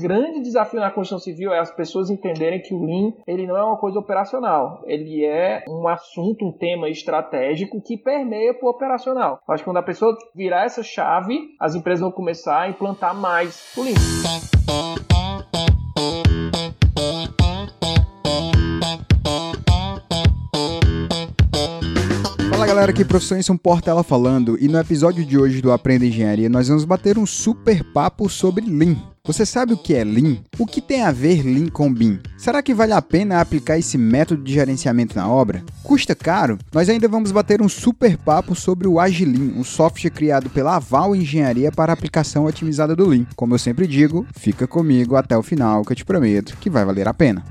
grande desafio na construção civil é as pessoas entenderem que o Lean ele não é uma coisa operacional, ele é um assunto, um tema estratégico que permeia para o operacional. Acho que quando a pessoa virar essa chave, as empresas vão começar a implantar mais o Lean. Galera, aqui é professor Enson Portela falando e no episódio de hoje do Aprenda Engenharia nós vamos bater um super papo sobre Lean. Você sabe o que é Lean? O que tem a ver Lean com BIM? Será que vale a pena aplicar esse método de gerenciamento na obra? Custa caro? Nós ainda vamos bater um super papo sobre o Agilin, um software criado pela Aval Engenharia para aplicação otimizada do Lean. Como eu sempre digo, fica comigo até o final que eu te prometo que vai valer a pena.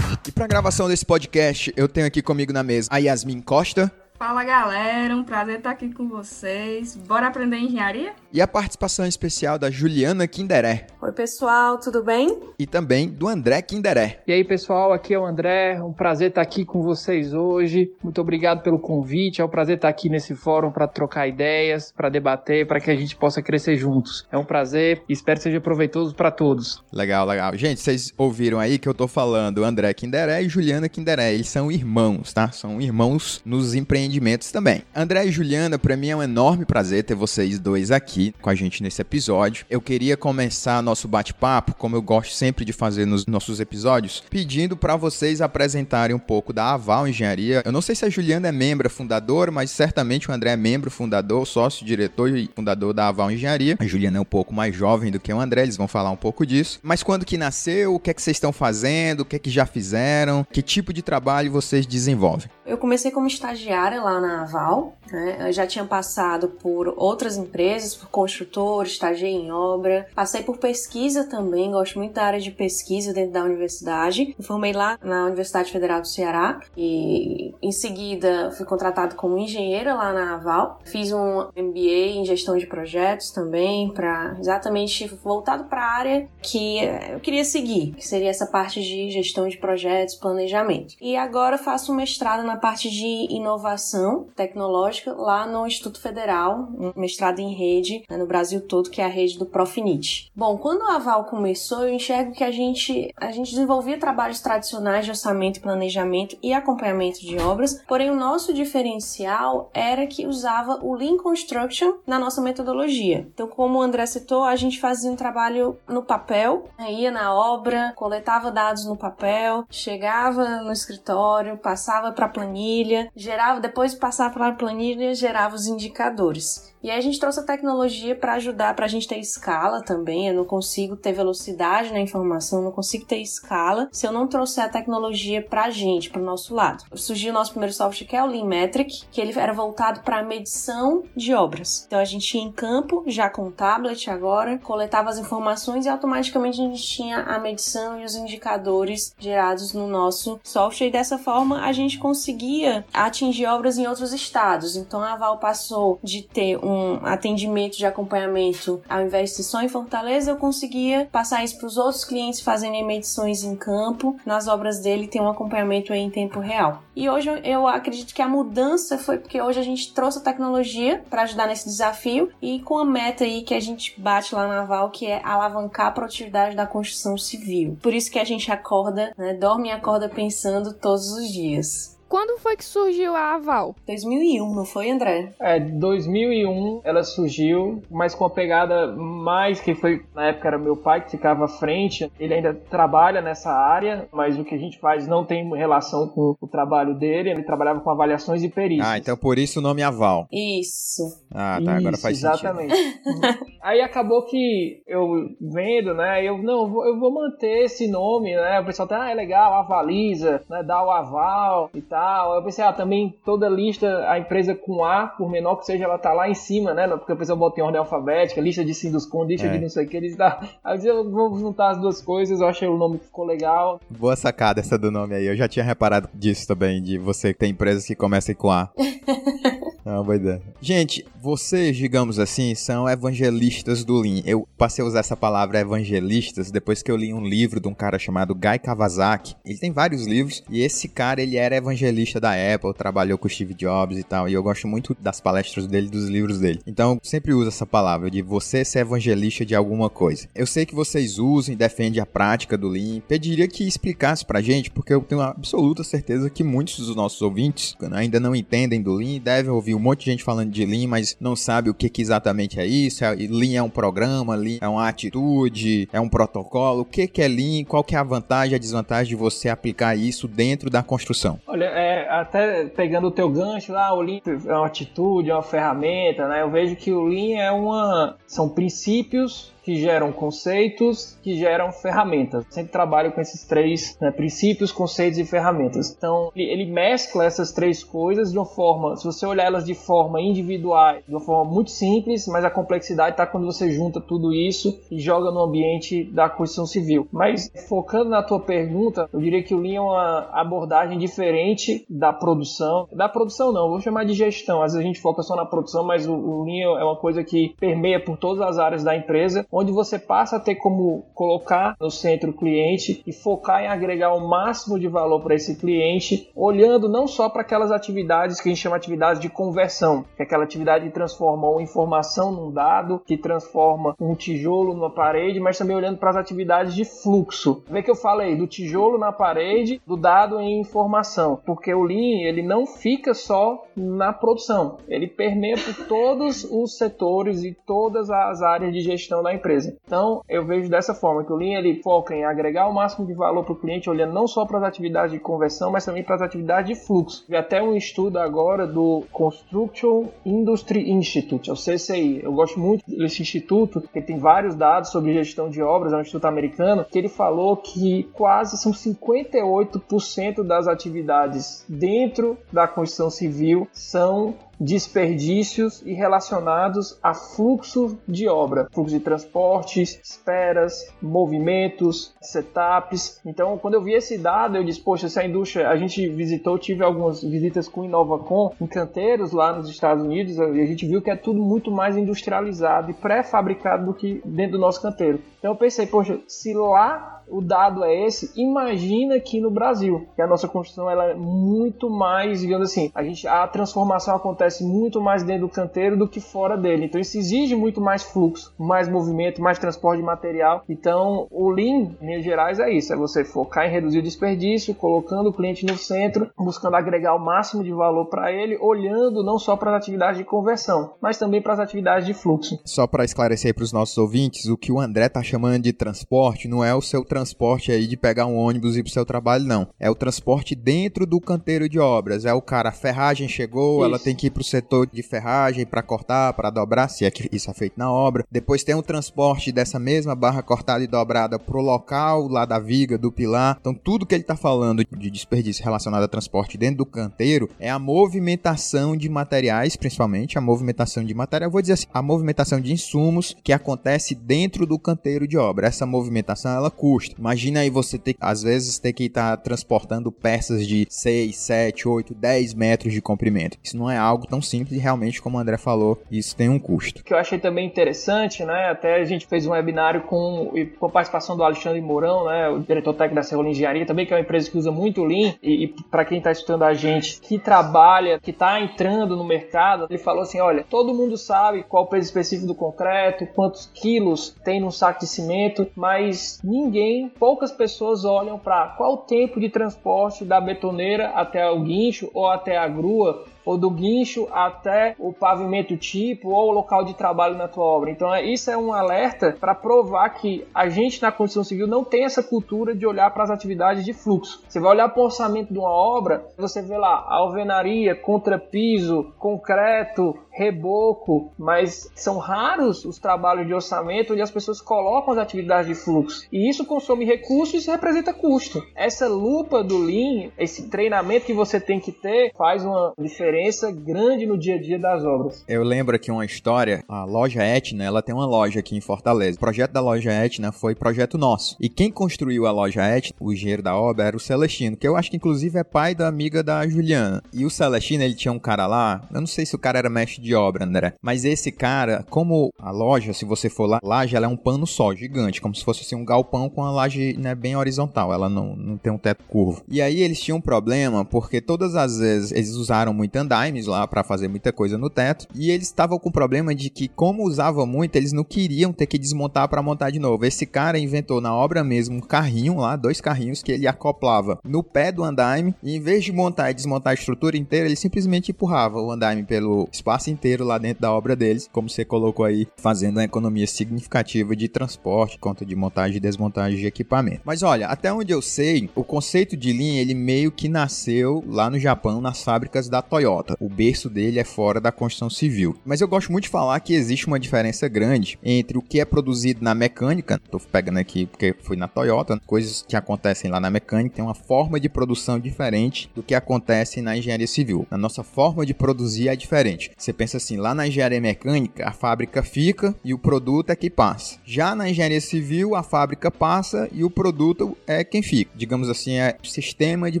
E para a gravação desse podcast, eu tenho aqui comigo na mesa a Yasmin Costa. Fala galera, um prazer estar aqui com vocês. Bora aprender engenharia? E a participação especial da Juliana Kinderé. Oi pessoal, tudo bem? E também do André Kinderé. E aí pessoal, aqui é o André, um prazer estar aqui com vocês hoje. Muito obrigado pelo convite, é um prazer estar aqui nesse fórum para trocar ideias, para debater, para que a gente possa crescer juntos. É um prazer e espero que seja proveitoso para todos. Legal, legal. Gente, vocês ouviram aí que eu tô falando André Kinderé e Juliana Kinderé. Eles são irmãos, tá? São irmãos nos empreendimentos empreendimentos também. André e Juliana, para mim é um enorme prazer ter vocês dois aqui com a gente nesse episódio. Eu queria começar nosso bate-papo, como eu gosto sempre de fazer nos nossos episódios, pedindo para vocês apresentarem um pouco da Aval Engenharia. Eu não sei se a Juliana é membro fundadora, mas certamente o André é membro fundador, sócio, diretor e fundador da Aval Engenharia. A Juliana é um pouco mais jovem do que o André, eles vão falar um pouco disso. Mas quando que nasceu, o que é que vocês estão fazendo, o que é que já fizeram, que tipo de trabalho vocês desenvolvem? Eu comecei como estagiária lá na Aval. Né? Já tinha passado por outras empresas, por construtor, estagiei em obra. Passei por pesquisa também, gosto muito da área de pesquisa dentro da universidade. Me formei lá na Universidade Federal do Ceará e em seguida fui contratado como engenheira lá na Aval. Fiz um MBA em gestão de projetos também, para exatamente voltado para a área que eu queria seguir, que seria essa parte de gestão de projetos, planejamento. E agora faço um mestrado na parte de inovação tecnológica lá no Instituto Federal, um mestrado em rede né, no Brasil todo, que é a rede do Profinit. Bom, quando a Aval começou, eu enxergo que a gente, a gente desenvolvia trabalhos tradicionais de orçamento, planejamento e acompanhamento de obras, porém o nosso diferencial era que usava o Lean Construction na nossa metodologia. Então, como o André citou, a gente fazia um trabalho no papel, né, ia na obra, coletava dados no papel, chegava no escritório, passava para a planilha, gerava depois depois passar para a planilha gerava os indicadores. E aí a gente trouxe a tecnologia para ajudar, para a gente ter escala também. Eu não consigo ter velocidade na informação, não consigo ter escala se eu não trouxer a tecnologia para a gente, para o nosso lado. Surgiu o nosso primeiro software que é o Lean Metric, que ele era voltado para a medição de obras. Então a gente ia em campo, já com o tablet agora, coletava as informações e automaticamente a gente tinha a medição e os indicadores gerados no nosso software. E dessa forma a gente conseguia atingir obras em outros estados. Então a Val passou de ter um atendimento de acompanhamento, ao invés de ser só em Fortaleza, eu conseguia passar isso para os outros clientes fazendo medições em campo. Nas obras dele tem um acompanhamento em tempo real. E hoje eu acredito que a mudança foi porque hoje a gente trouxe a tecnologia para ajudar nesse desafio e com a meta aí que a gente bate lá na Val, que é alavancar a produtividade da construção civil. Por isso que a gente acorda, né, dorme e acorda pensando todos os dias. Quando foi que surgiu a Aval? 2001, não foi, André? É, 2001 ela surgiu, mas com a pegada mais que foi na época era meu pai que ficava à frente. Ele ainda trabalha nessa área, mas o que a gente faz não tem relação com o trabalho dele. Ele trabalhava com avaliações e perícias. Ah, então por isso o nome Aval. Isso. Ah, tá, isso, agora faz exatamente. sentido. Exatamente. Aí acabou que eu vendo, né? Eu não, eu vou manter esse nome, né? O pessoal tá, ah, é legal, avaliza, né? Dá o aval e tal tal. Eu pensei, ah, também toda lista, a empresa com A, por menor que seja, ela tá lá em cima, né? Porque a pessoa bota em ordem alfabética, lista de Sinduscon, lista é. de não sei o que, eles dá. Aí eu vou juntar as duas coisas, eu achei o nome que ficou legal. Boa sacada essa do nome aí. Eu já tinha reparado disso também, de você ter empresas que começam com A. É uma boa ideia. Gente, vocês, digamos assim, são evangelistas do Lean. Eu passei a usar essa palavra evangelistas depois que eu li um livro de um cara chamado Guy Kawasaki. Ele tem vários livros e esse cara, ele era evangelista da Apple, trabalhou com Steve Jobs e tal. E eu gosto muito das palestras dele, dos livros dele. Então, sempre uso essa palavra de você ser evangelista de alguma coisa. Eu sei que vocês usam e defendem a prática do Lean. Pediria que explicasse pra gente, porque eu tenho absoluta certeza que muitos dos nossos ouvintes ainda não entendem do Lean, devem ouvir um monte de gente falando de Lean, mas não sabe o que, que exatamente é isso. É, Lean é um programa, Lean é uma atitude, é um protocolo. O que, que é Lean? Qual que é a vantagem e a desvantagem de você aplicar isso dentro da construção? Olha, é, até pegando o teu gancho lá, o Lean é uma atitude, é uma ferramenta, né? Eu vejo que o Lean é uma... são princípios que geram conceitos, que geram ferramentas. sempre trabalho com esses três né, princípios, conceitos e ferramentas. Então, ele mescla essas três coisas de uma forma, se você olhar elas de forma individual, de uma forma muito simples, mas a complexidade está quando você junta tudo isso e joga no ambiente da construção civil. Mas focando na tua pergunta, eu diria que o Lean é uma abordagem diferente da produção. Da produção não, vou chamar de gestão. Às vezes a gente foca só na produção, mas o, o Lean é uma coisa que permeia por todas as áreas da empresa, onde você passa a ter como colocar no centro o cliente e focar em agregar o máximo de valor para esse cliente, olhando não só para aquelas atividades que a gente chama de atividades de conversão, que é aquela atividade que transforma uma informação num dado, que transforma um tijolo numa parede, mas também olhando para as atividades de fluxo. Vê que eu falei do tijolo na parede, do dado em informação, porque o Lean ele não fica só na produção, ele permeia por todos os setores e todas as áreas de gestão da empresa empresa. Então, eu vejo dessa forma que o Lean ele foca em agregar o máximo de valor para o cliente, olhando não só para as atividades de conversão, mas também para as atividades de fluxo. Vi até um estudo agora do Construction Industry Institute, é o CCI. Eu gosto muito desse instituto, porque tem vários dados sobre gestão de obras, é um instituto americano, que ele falou que quase são 58% das atividades dentro da construção civil são desperdícios e relacionados a fluxo de obra, fluxo de transportes, esperas, movimentos, setups. Então, quando eu vi esse dado, eu disse, poxa, essa indústria, a gente visitou, tive algumas visitas com InovaCon em canteiros lá nos Estados Unidos e a gente viu que é tudo muito mais industrializado e pré-fabricado do que dentro do nosso canteiro. Então eu pensei, poxa, se lá o dado é esse, imagina aqui no Brasil, que a nossa construção ela é muito mais, digamos assim, a gente a transformação acontece muito mais dentro do canteiro do que fora dele. Então isso exige muito mais fluxo, mais movimento, mais transporte de material. Então o Lean, em linhas gerais, é isso, é você focar em reduzir o desperdício, colocando o cliente no centro, buscando agregar o máximo de valor para ele, olhando não só para as atividades de conversão, mas também para as atividades de fluxo. Só para esclarecer para os nossos ouvintes, o que o André está chamando de transporte não é o seu transporte transporte aí de pegar um ônibus e ir pro seu trabalho, não. É o transporte dentro do canteiro de obras. É o cara, a ferragem chegou, isso. ela tem que ir pro setor de ferragem para cortar, para dobrar, se é que isso é feito na obra. Depois tem o transporte dessa mesma barra cortada e dobrada pro local lá da viga, do pilar. Então tudo que ele tá falando de desperdício relacionado a transporte dentro do canteiro é a movimentação de materiais, principalmente a movimentação de material, vou dizer assim, a movimentação de insumos que acontece dentro do canteiro de obra. Essa movimentação ela custa. Imagina aí você ter, às vezes, ter que estar tá transportando peças de 6, 7, 8, 10 metros de comprimento. Isso não é algo tão simples realmente, como o André falou, isso tem um custo. O que eu achei também interessante, né? Até a gente fez um webinário com, com a participação do Alexandre Mourão, né? O diretor técnico da Serrola Engenharia, também que é uma empresa que usa muito Lean. E, e para quem está estudando a gente, que trabalha, que está entrando no mercado, ele falou assim: olha, todo mundo sabe qual o peso específico do concreto, quantos quilos tem num saco de cimento, mas ninguém poucas pessoas olham para qual o tempo de transporte da betoneira até o guincho ou até a grua ou do guincho até o pavimento tipo ou o local de trabalho na tua obra. Então, é, isso é um alerta para provar que a gente na construção civil não tem essa cultura de olhar para as atividades de fluxo. Você vai olhar para o orçamento de uma obra, você vê lá alvenaria, contrapiso, concreto, reboco, mas são raros os trabalhos de orçamento onde as pessoas colocam as atividades de fluxo. E isso consome recursos e representa custo. Essa lupa do Lean, esse treinamento que você tem que ter, faz uma diferença grande no dia a dia das obras. Eu lembro aqui uma história, a loja Etna, ela tem uma loja aqui em Fortaleza. O projeto da loja Etna foi projeto nosso. E quem construiu a loja Etna, o engenheiro da obra, era o Celestino, que eu acho que inclusive é pai da amiga da Juliana. E o Celestino, ele tinha um cara lá, eu não sei se o cara era mestre de obra, André, mas esse cara, como a loja, se você for lá, laje, ela é um pano só, gigante, como se fosse assim um galpão com a laje né, bem horizontal, ela não, não tem um teto curvo. E aí eles tinham um problema, porque todas as vezes eles usaram muito andaime lá para fazer muita coisa no teto, e eles estavam com o problema de que, como usava muito, eles não queriam ter que desmontar para montar de novo. Esse cara inventou na obra mesmo um carrinho lá, dois carrinhos que ele acoplava no pé do andaime, e em vez de montar e desmontar a estrutura inteira, ele simplesmente empurrava o andaime pelo espaço inteiro lá dentro da obra deles, como você colocou aí, fazendo uma economia significativa de transporte, conta de montagem e desmontagem de equipamento. Mas olha, até onde eu sei, o conceito de linha ele meio que nasceu lá no Japão, nas fábricas da Toyota. O berço dele é fora da construção civil. Mas eu gosto muito de falar que existe uma diferença grande entre o que é produzido na mecânica, tô pegando aqui porque fui na Toyota, coisas que acontecem lá na mecânica tem uma forma de produção diferente do que acontece na engenharia civil. A nossa forma de produzir é diferente. Você pensa assim, lá na engenharia mecânica, a fábrica fica e o produto é que passa. Já na engenharia civil, a fábrica passa e o produto é quem fica. Digamos assim, é um sistema de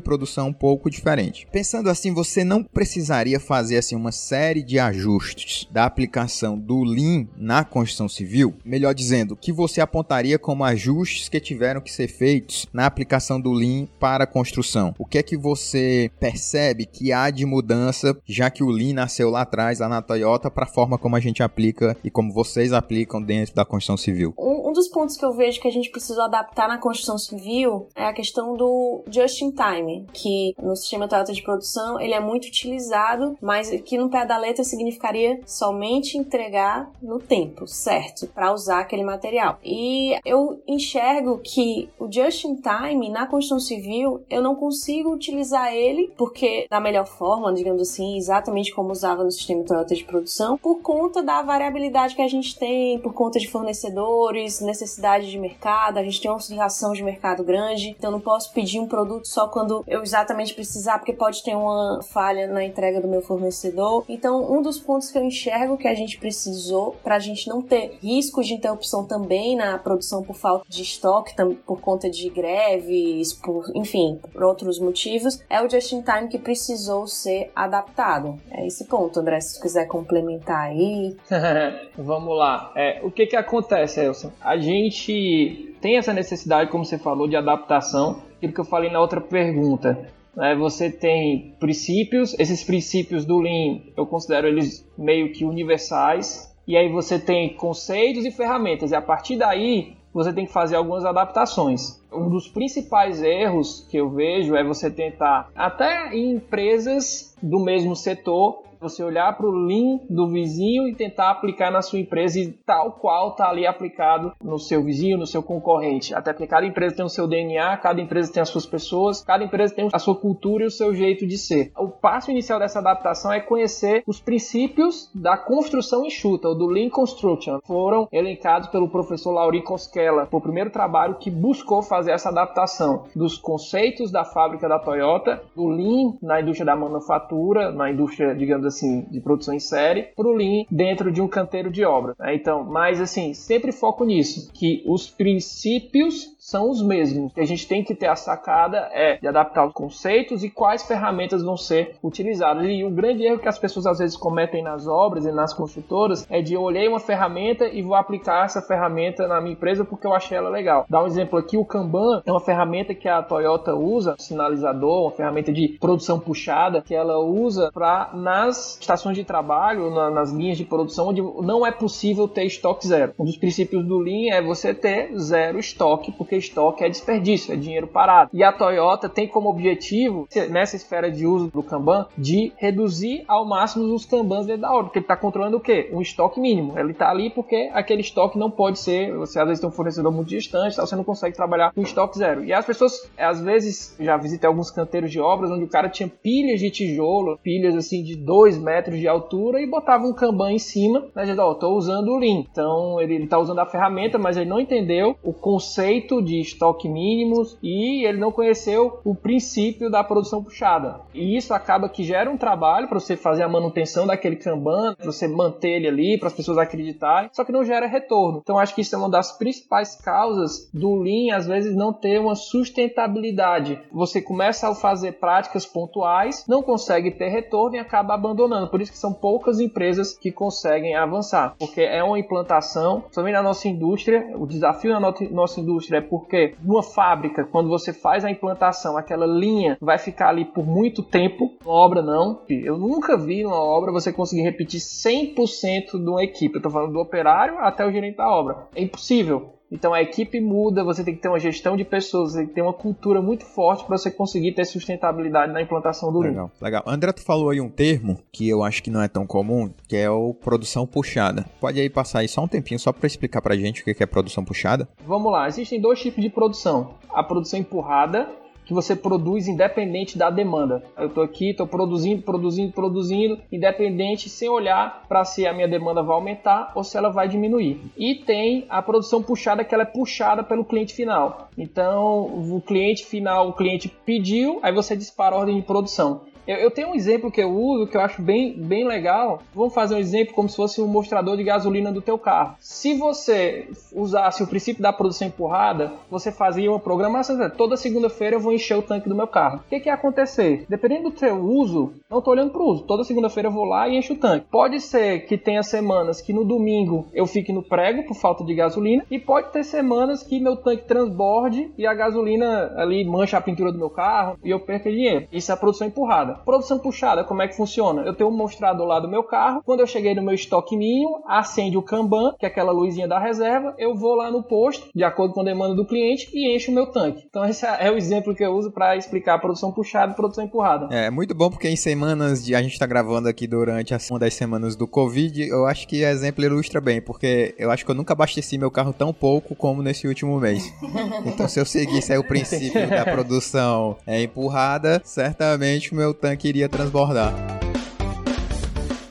produção um pouco diferente. Pensando assim, você não precisaria fazer assim uma série de ajustes da aplicação do Lean na construção civil? Melhor dizendo, que você apontaria como ajustes que tiveram que ser feitos na aplicação do Lean para a construção? O que é que você percebe que há de mudança, já que o Lean nasceu lá atrás, lá na Toyota, para a forma como a gente aplica e como vocês aplicam dentro da construção civil? Um, um dos pontos que eu vejo que a gente precisa adaptar na construção civil é a questão do just in time, que no sistema Toyota de produção ele é muito utilizado, mas que no pé da letra significaria somente entregar no tempo certo para usar aquele material. E eu enxergo que o just in time na construção civil eu não consigo utilizar ele porque da melhor forma, digamos assim, exatamente como usava no sistema Toyota de produção, por conta da variabilidade que a gente tem, por conta de fornecedores, necessidade de mercado, a gente tem uma oscilação de mercado grande, então não posso pedir um produto só quando eu exatamente precisar, porque pode ter uma falha na entrega do meu fornecedor. Então, um dos pontos que eu enxergo que a gente precisou para a gente não ter risco de interrupção também na produção por falta de estoque, por conta de greves, por, enfim, por outros motivos, é o just in time que precisou ser adaptado. É esse ponto, André, você quiser complementar aí. Vamos lá. É, o que que acontece, Elson? A gente tem essa necessidade, como você falou, de adaptação, aquilo que eu falei na outra pergunta. Né? Você tem princípios, esses princípios do Lean, eu considero eles meio que universais, e aí você tem conceitos e ferramentas, e a partir daí você tem que fazer algumas adaptações. Um dos principais erros que eu vejo é você tentar, até em empresas do mesmo setor, você olhar para o Lean do vizinho e tentar aplicar na sua empresa e tal qual está ali aplicado no seu vizinho, no seu concorrente. Até porque cada empresa tem o seu DNA, cada empresa tem as suas pessoas, cada empresa tem a sua cultura e o seu jeito de ser. O passo inicial dessa adaptação é conhecer os princípios da construção enxuta, ou do Lean Construction. Foram elencados pelo professor Lauri Koskela, foi o primeiro trabalho que buscou fazer essa adaptação dos conceitos da fábrica da Toyota, do Lean na indústria da manufatura, na indústria, digamos assim, de produção em série, para o Lean dentro de um canteiro de obra. Né? Então, mas assim, sempre foco nisso, que os princípios são os mesmos. que a gente tem que ter a sacada é de adaptar os conceitos e quais ferramentas vão ser utilizadas. E o grande erro que as pessoas às vezes cometem nas obras e nas construtoras é de olhei uma ferramenta e vou aplicar essa ferramenta na minha empresa porque eu achei ela legal. Dá um exemplo aqui, o Kanban é uma ferramenta que a Toyota usa, sinalizador, uma ferramenta de produção puxada que ela usa para nas estações de trabalho, na, nas linhas de produção onde não é possível ter estoque zero. Um dos princípios do Lean é você ter zero estoque, porque estoque é desperdício, é dinheiro parado. E a Toyota tem como objetivo, nessa esfera de uso do Kanban, de reduzir ao máximo os Kanbans dentro da obra, porque ele está controlando o quê? Um estoque mínimo. Ele está ali porque aquele estoque não pode ser, você às vezes tem um fornecedor muito distante, você não consegue trabalhar com estoque zero. E as pessoas, às vezes, já visitei alguns canteiros de obras onde o cara tinha pilhas de tijolo, pilhas assim de 2 2 metros de altura e botava um Kanban em cima, né, dizendo, ó, oh, tô usando o Lean. Então ele, está usando a ferramenta, mas ele não entendeu o conceito de estoque mínimos e ele não conheceu o princípio da produção puxada. E isso acaba que gera um trabalho para você fazer a manutenção daquele Kanban, para você manter ele ali, para as pessoas acreditarem, só que não gera retorno. Então acho que isso é uma das principais causas do Lean às vezes não ter uma sustentabilidade. Você começa a fazer práticas pontuais, não consegue ter retorno e acaba abandonando. Por isso que são poucas empresas que conseguem avançar, porque é uma implantação, também na nossa indústria, o desafio na nossa indústria é porque numa fábrica, quando você faz a implantação, aquela linha vai ficar ali por muito tempo, uma obra não. Eu nunca vi numa obra você conseguir repetir 100% de uma equipe. Eu tô falando do operário até o gerente da obra. É impossível. Então a equipe muda, você tem que ter uma gestão de pessoas, você tem que ter uma cultura muito forte para você conseguir ter sustentabilidade na implantação do Legal, legal. André, tu falou aí um termo que eu acho que não é tão comum, que é o produção puxada. Pode aí passar aí só um tempinho só para explicar pra gente o que é produção puxada? Vamos lá, existem dois tipos de produção. A produção empurrada, que você produz independente da demanda. Eu estou aqui, estou produzindo, produzindo, produzindo, independente, sem olhar para se a minha demanda vai aumentar ou se ela vai diminuir. E tem a produção puxada, que ela é puxada pelo cliente final. Então, o cliente final, o cliente pediu, aí você dispara a ordem de produção. Eu, eu, tenho um exemplo que eu uso que eu acho bem, bem legal. Vamos fazer um exemplo como se fosse um mostrador de gasolina do teu carro. Se você usasse o princípio da produção empurrada, você fazia uma programação. Toda segunda-feira eu vou encher o tanque do meu carro. O que, que ia acontecer? Dependendo do teu uso, não estou olhando para o uso. Toda segunda-feira eu vou lá e encho o tanque. Pode ser que tenha semanas que no domingo eu fique no prego por falta de gasolina e pode ter semanas que meu tanque transborde e a gasolina ali mancha a pintura do meu carro e eu perco dinheiro. Isso é a produção empurrada. Produção puxada, como é que funciona? Eu tenho um mostrador lá do meu carro. Quando eu cheguei no meu estoque mínimo, acende o Kanban, que é aquela luzinha da reserva. Eu vou lá no posto, de acordo com a demanda do cliente, e encho o meu tanque. Então, esse é o exemplo que eu uso para explicar a produção puxada e produção empurrada. É muito bom porque em semanas de a gente está gravando aqui durante uma das semanas do Covid, eu acho que o exemplo ilustra bem, porque eu acho que eu nunca abasteci meu carro tão pouco como nesse último mês. Então, se eu seguisse aí o princípio da produção é, empurrada, certamente o meu tanque tanque iria transbordar.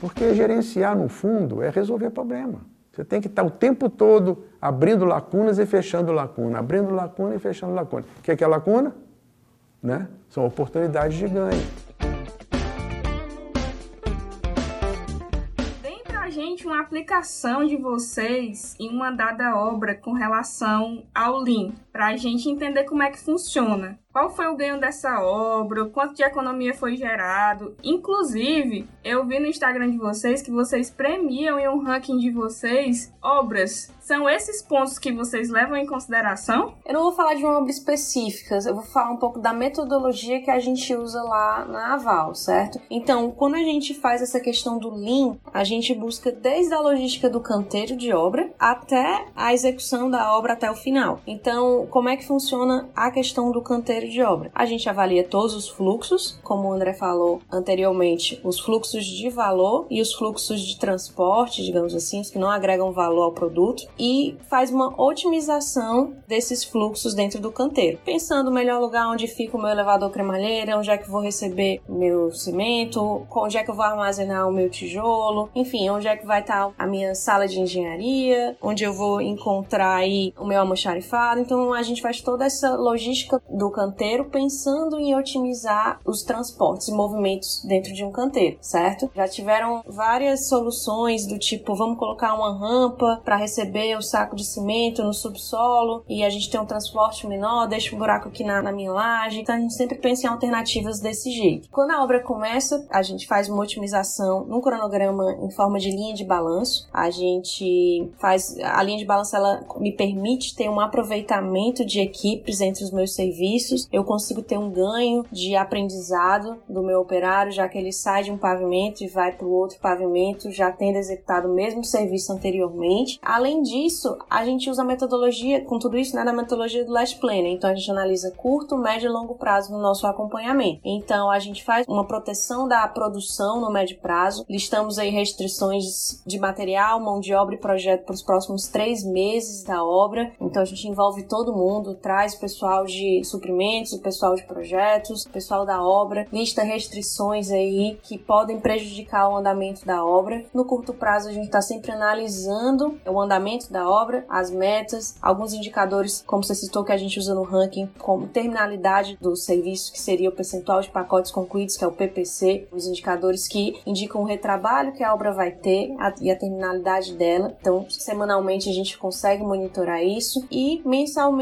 Porque gerenciar, no fundo, é resolver problema. Você tem que estar o tempo todo abrindo lacunas e fechando lacuna, abrindo lacuna e fechando lacuna. O que é, que é lacuna? Né? São oportunidades de ganho. gente uma aplicação de vocês em uma dada obra com relação ao Lean, para a gente entender como é que funciona. Qual foi o ganho dessa obra? Quanto de economia foi gerado? Inclusive, eu vi no Instagram de vocês que vocês premiam em um ranking de vocês obras. São esses pontos que vocês levam em consideração? Eu não vou falar de uma obra específica, eu vou falar um pouco da metodologia que a gente usa lá na Aval, certo? Então, quando a gente faz essa questão do Lean, a gente busca desde a logística do canteiro de obra até a execução da obra até o final. Então, como é que funciona a questão do canteiro de obra? A gente avalia todos os fluxos, como o André falou anteriormente, os fluxos de valor e os fluxos de transporte, digamos assim, que não agregam valor ao produto, e faz uma otimização desses fluxos dentro do canteiro, pensando o melhor lugar onde fica o meu elevador cremalheira, onde é que vou receber meu cimento, onde é que eu vou armazenar o meu tijolo, enfim, onde é que vai estar a minha sala de engenharia, onde eu vou encontrar aí o meu almoxarifado. Então a gente faz toda essa logística do canteiro pensando em otimizar os transportes e movimentos dentro de um canteiro, certo? Já tiveram várias soluções do tipo, vamos colocar uma rampa para receber o saco de cimento no subsolo e a gente tem um transporte menor, deixa um buraco aqui na, na minha laje. Então a gente sempre pensa em alternativas desse jeito. Quando a obra começa, a gente faz uma otimização num cronograma em forma de linha de balanço. A gente faz a linha de balanço ela me permite ter um aproveitamento de equipes entre os meus serviços, eu consigo ter um ganho de aprendizado do meu operário, já que ele sai de um pavimento e vai para o outro pavimento, já tendo executado o mesmo serviço anteriormente. Além disso, a gente usa a metodologia, com tudo isso, né, da metodologia do Last Planner. Então, a gente analisa curto, médio e longo prazo no nosso acompanhamento. Então, a gente faz uma proteção da produção no médio prazo, listamos aí restrições de material, mão de obra e projeto para os próximos três meses da obra. Então, a gente envolve todo todo mundo, traz o pessoal de suprimentos, o pessoal de projetos, o pessoal da obra, lista restrições aí que podem prejudicar o andamento da obra. No curto prazo, a gente está sempre analisando o andamento da obra, as metas, alguns indicadores, como você citou, que a gente usa no ranking, como terminalidade do serviço, que seria o percentual de pacotes concluídos, que é o PPC, os indicadores que indicam o retrabalho que a obra vai ter e a terminalidade dela. Então, semanalmente a gente consegue monitorar isso e mensalmente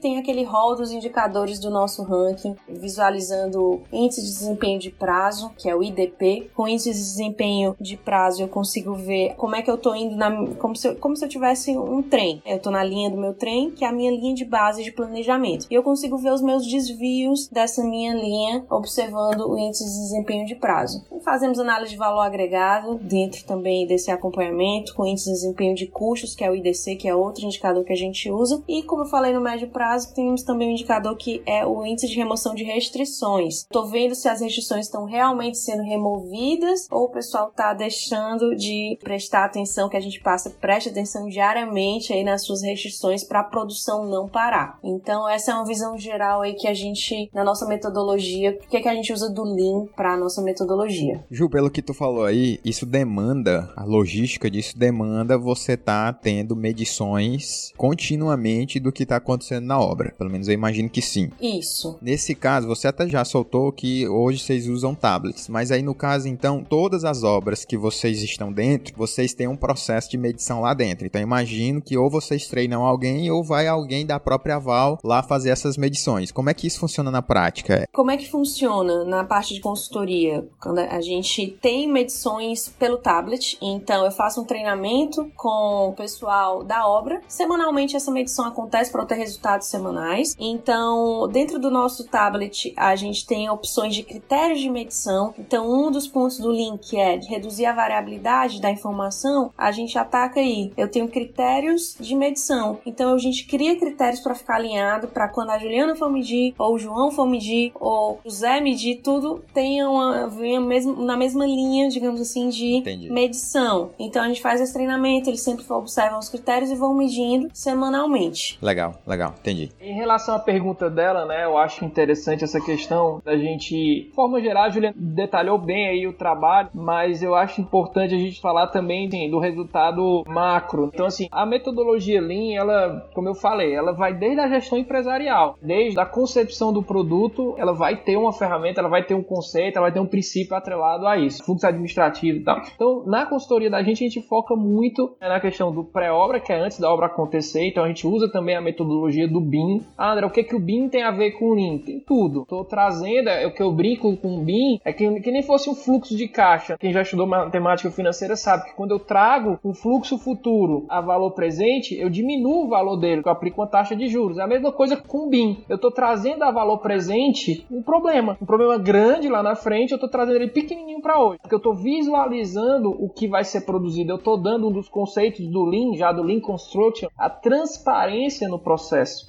tem aquele rol dos indicadores do nosso ranking, visualizando índice de desempenho de prazo, que é o IDP. Com índice de desempenho de prazo, eu consigo ver como é que eu tô indo na como se eu, como se eu tivesse um trem. Eu tô na linha do meu trem, que é a minha linha de base de planejamento. E eu consigo ver os meus desvios dessa minha linha observando o índice de desempenho de prazo. E fazemos análise de valor agregado dentro também desse acompanhamento com índice de desempenho de custos, que é o IDC, que é outro indicador que a gente usa. E como eu falei no médio prazo, temos também um indicador que é o índice de remoção de restrições. Estou vendo se as restrições estão realmente sendo removidas ou o pessoal está deixando de prestar atenção, que a gente passa, preste atenção diariamente aí nas suas restrições para a produção não parar. Então essa é uma visão geral aí que a gente, na nossa metodologia, o que, é que a gente usa do Lean para a nossa metodologia. Ju, pelo que tu falou aí, isso demanda, a logística disso demanda você tá tendo medições continuamente do que está acontecendo na obra. Pelo menos eu imagino que sim. Isso. Nesse caso, você até já soltou que hoje vocês usam tablets, mas aí no caso, então, todas as obras que vocês estão dentro, vocês têm um processo de medição lá dentro. Então, imagino que ou vocês treinam alguém ou vai alguém da própria Val lá fazer essas medições. Como é que isso funciona na prática? Como é que funciona na parte de consultoria? Quando a gente tem medições pelo tablet, então eu faço um treinamento com o pessoal da obra. Semanalmente essa medição acontece para ter resultados semanais. Então, dentro do nosso tablet, a gente tem opções de critérios de medição. Então, um dos pontos do link é de reduzir a variabilidade da informação. A gente ataca aí. Eu tenho critérios de medição. Então, a gente cria critérios para ficar alinhado para quando a Juliana for medir, ou o João for medir, ou o Zé medir, tudo tenha uma, venha mesmo, na mesma linha, digamos assim, de Entendi. medição. Então, a gente faz esse treinamento, eles sempre observam os critérios e vão medindo semanalmente. Legal, legal, entendi. Em relação à pergunta dela, né, eu acho interessante essa questão da gente, de forma geral, a Juliana detalhou bem aí o trabalho, mas eu acho importante a gente falar também assim, do resultado macro. Então, assim, a metodologia Lean, ela, como eu falei, ela vai desde a gestão empresarial, desde a concepção do produto, ela vai ter uma ferramenta, ela vai ter um conceito, ela vai ter um princípio atrelado a isso, fluxo administrativo e tal. Então, na consultoria da gente, a gente foca muito na questão do pré-obra, que é antes da obra acontecer, então a gente usa também a metodologia do BIM. Ah, André, o que, que o BIM tem a ver com o Lean? Tem tudo. Estou trazendo, é o que eu brinco com o BIM, é que, que nem fosse um fluxo de caixa. Quem já estudou matemática financeira sabe que quando eu trago um fluxo futuro a valor presente, eu diminuo o valor dele, que eu aplico uma taxa de juros. É a mesma coisa com o BIM. Eu estou trazendo a valor presente um problema, um problema grande lá na frente, eu estou trazendo ele pequenininho para hoje, porque eu estou visualizando o que vai ser produzido. Eu estou dando um dos conceitos do Lean, já do Lean Construction, a transparência no processo.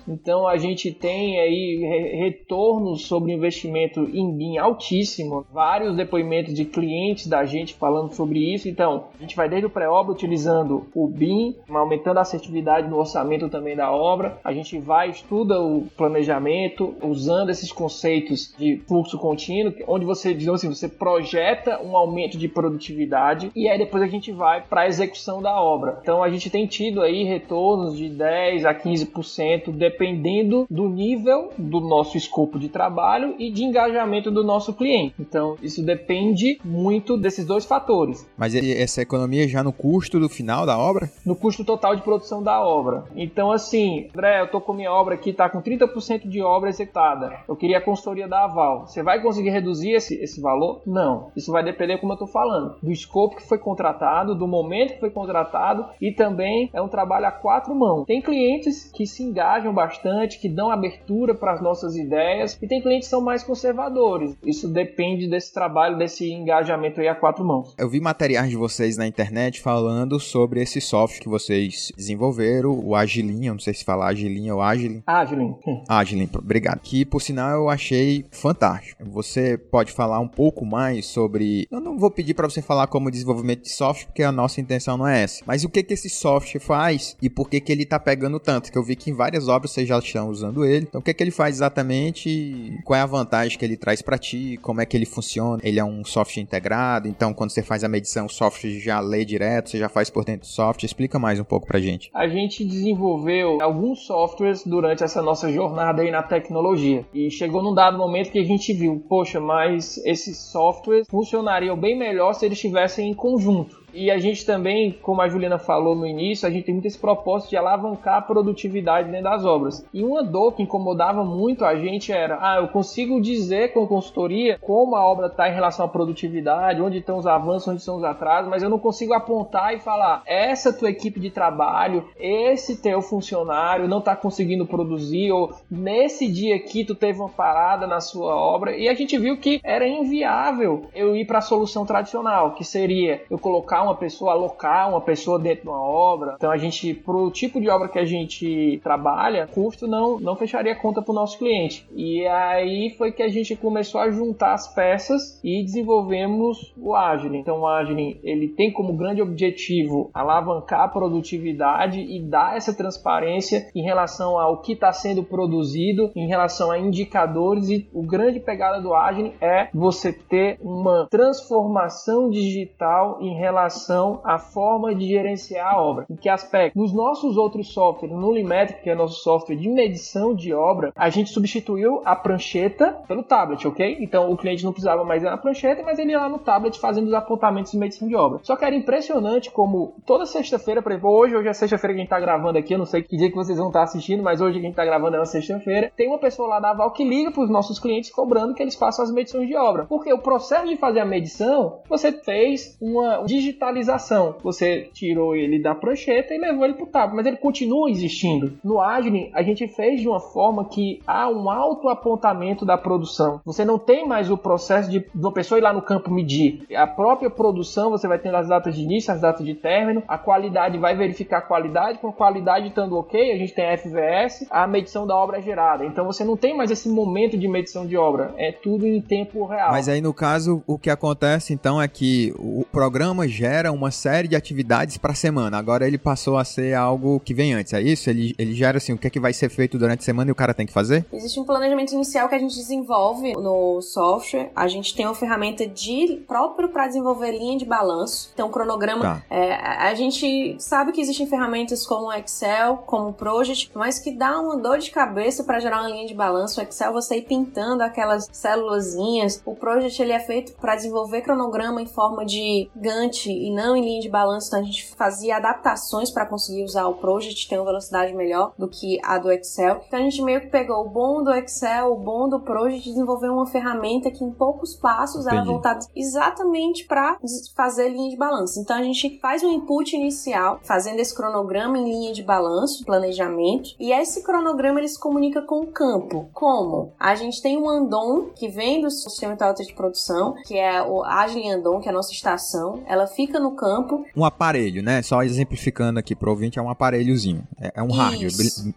Então a gente tem aí retornos sobre investimento em BIM altíssimo, vários depoimentos de clientes da gente falando sobre isso. Então a gente vai desde o pré-obra utilizando o BIM, aumentando a assertividade no orçamento também da obra. A gente vai estuda o planejamento usando esses conceitos de fluxo contínuo, onde você, digamos assim, você projeta um aumento de produtividade e aí depois a gente vai para a execução da obra. Então a gente tem tido aí retornos de 10 a 15%, dependendo do nível do nosso escopo de trabalho e de engajamento do nosso cliente. Então isso depende muito desses dois fatores. Mas essa economia já no custo do final da obra? No custo total de produção da obra. Então assim, André, eu tô com minha obra aqui, tá com 30% de obra executada. Eu queria a consultoria da Aval. Você vai conseguir reduzir esse, esse valor? Não. Isso vai depender, como eu tô falando, do escopo que foi contratado, do momento que foi contratado e também é um trabalho a quatro mãos. Tem clientes que se engajam bastante, que dão abertura para as nossas ideias e tem clientes que são mais conservadores. Isso depende desse trabalho, desse engajamento aí a quatro mãos. Eu vi materiais de vocês na internet falando sobre esse software que vocês desenvolveram, o Agilin, eu não sei se fala Agilin ou Agilin. Agilin. Agilin, obrigado. Que por sinal eu achei fantástico. Você pode falar um pouco mais sobre. Eu não vou pedir para você falar como desenvolvimento de software, porque a nossa intenção não é essa. Mas o que que esse software faz e por que que ele tá pegando tanto? Que eu vi que várias obras vocês já estão usando ele. Então, o que é que ele faz exatamente? Qual é a vantagem que ele traz para ti? Como é que ele funciona? Ele é um software integrado, então quando você faz a medição, o software já lê direto, você já faz por dentro do software. Explica mais um pouco pra gente. A gente desenvolveu alguns softwares durante essa nossa jornada aí na tecnologia. E chegou num dado momento que a gente viu, poxa, mas esses softwares funcionariam bem melhor se eles estivessem em conjunto. E a gente também, como a Juliana falou no início, a gente tem muito esse propósito de alavancar a produtividade dentro das obras. E uma dor que incomodava muito a gente era: ah, eu consigo dizer com consultoria como a obra está em relação à produtividade, onde estão os avanços, onde estão os atrasos, mas eu não consigo apontar e falar: essa tua equipe de trabalho, esse teu funcionário não está conseguindo produzir, ou nesse dia aqui tu teve uma parada na sua obra. E a gente viu que era inviável eu ir para a solução tradicional, que seria eu colocar uma pessoa, alocar uma pessoa dentro de uma obra. Então a gente, pro tipo de obra que a gente trabalha, custo não, não fecharia conta para o nosso cliente. E aí foi que a gente começou a juntar as peças e desenvolvemos o Agile. Então o Agile ele tem como grande objetivo alavancar a produtividade e dar essa transparência em relação ao que está sendo produzido, em relação a indicadores e o grande pegada do Agile é você ter uma transformação digital em relação relação à forma de gerenciar a obra. Em que aspecto? Nos nossos outros softwares, no Limetric, que é nosso software de medição de obra, a gente substituiu a prancheta pelo tablet, ok? Então o cliente não precisava mais ir na prancheta, mas ele ia lá no tablet fazendo os apontamentos de medição de obra. Só que era impressionante como toda sexta-feira, por exemplo, hoje, hoje é sexta-feira que a gente tá gravando aqui, eu não sei que dia que vocês vão estar assistindo, mas hoje a gente tá gravando é uma sexta-feira, tem uma pessoa lá da Val que liga para os nossos clientes cobrando que eles façam as medições de obra. Porque o processo de fazer a medição, você fez uma digital digitalização. Você tirou ele da prancheta e levou ele para o tablet, mas ele continua existindo. No Agile, a gente fez de uma forma que há um autoapontamento da produção. Você não tem mais o processo de uma pessoa ir lá no campo medir. A própria produção, você vai ter as datas de início, as datas de término, a qualidade vai verificar a qualidade, com a qualidade estando ok, a gente tem a FVS, a medição da obra é gerada. Então você não tem mais esse momento de medição de obra, é tudo em tempo real. Mas aí no caso, o que acontece então é que o programa gera uma série de atividades para a semana. Agora ele passou a ser algo que vem antes, é isso? Ele, ele gera assim, o que é que vai ser feito durante a semana e o cara tem que fazer? Existe um planejamento inicial que a gente desenvolve no software. A gente tem uma ferramenta de próprio para desenvolver linha de balanço. Então, cronograma. Tá. É, a gente sabe que existem ferramentas como Excel, como Project, mas que dá uma dor de cabeça para gerar uma linha de balanço. O Excel você ir pintando aquelas célulazinhas. O Project ele é feito para desenvolver cronograma em forma de Gantt e não em linha de balanço, então a gente fazia adaptações para conseguir usar o Project, ter uma velocidade melhor do que a do Excel. Então a gente meio que pegou o bom do Excel, o bom do Project desenvolveu uma ferramenta que em poucos passos Entendi. ela é voltada exatamente para fazer linha de balanço. Então a gente faz um input inicial, fazendo esse cronograma em linha de balanço, planejamento, e esse cronograma ele se comunica com o campo. Como? A gente tem um Andon que vem do sistema de produção, que é o Agile Andon, que é a nossa estação. Ela fica no campo. Um aparelho, né? Só exemplificando aqui pro ouvinte, é um aparelhozinho. É, é um hardware,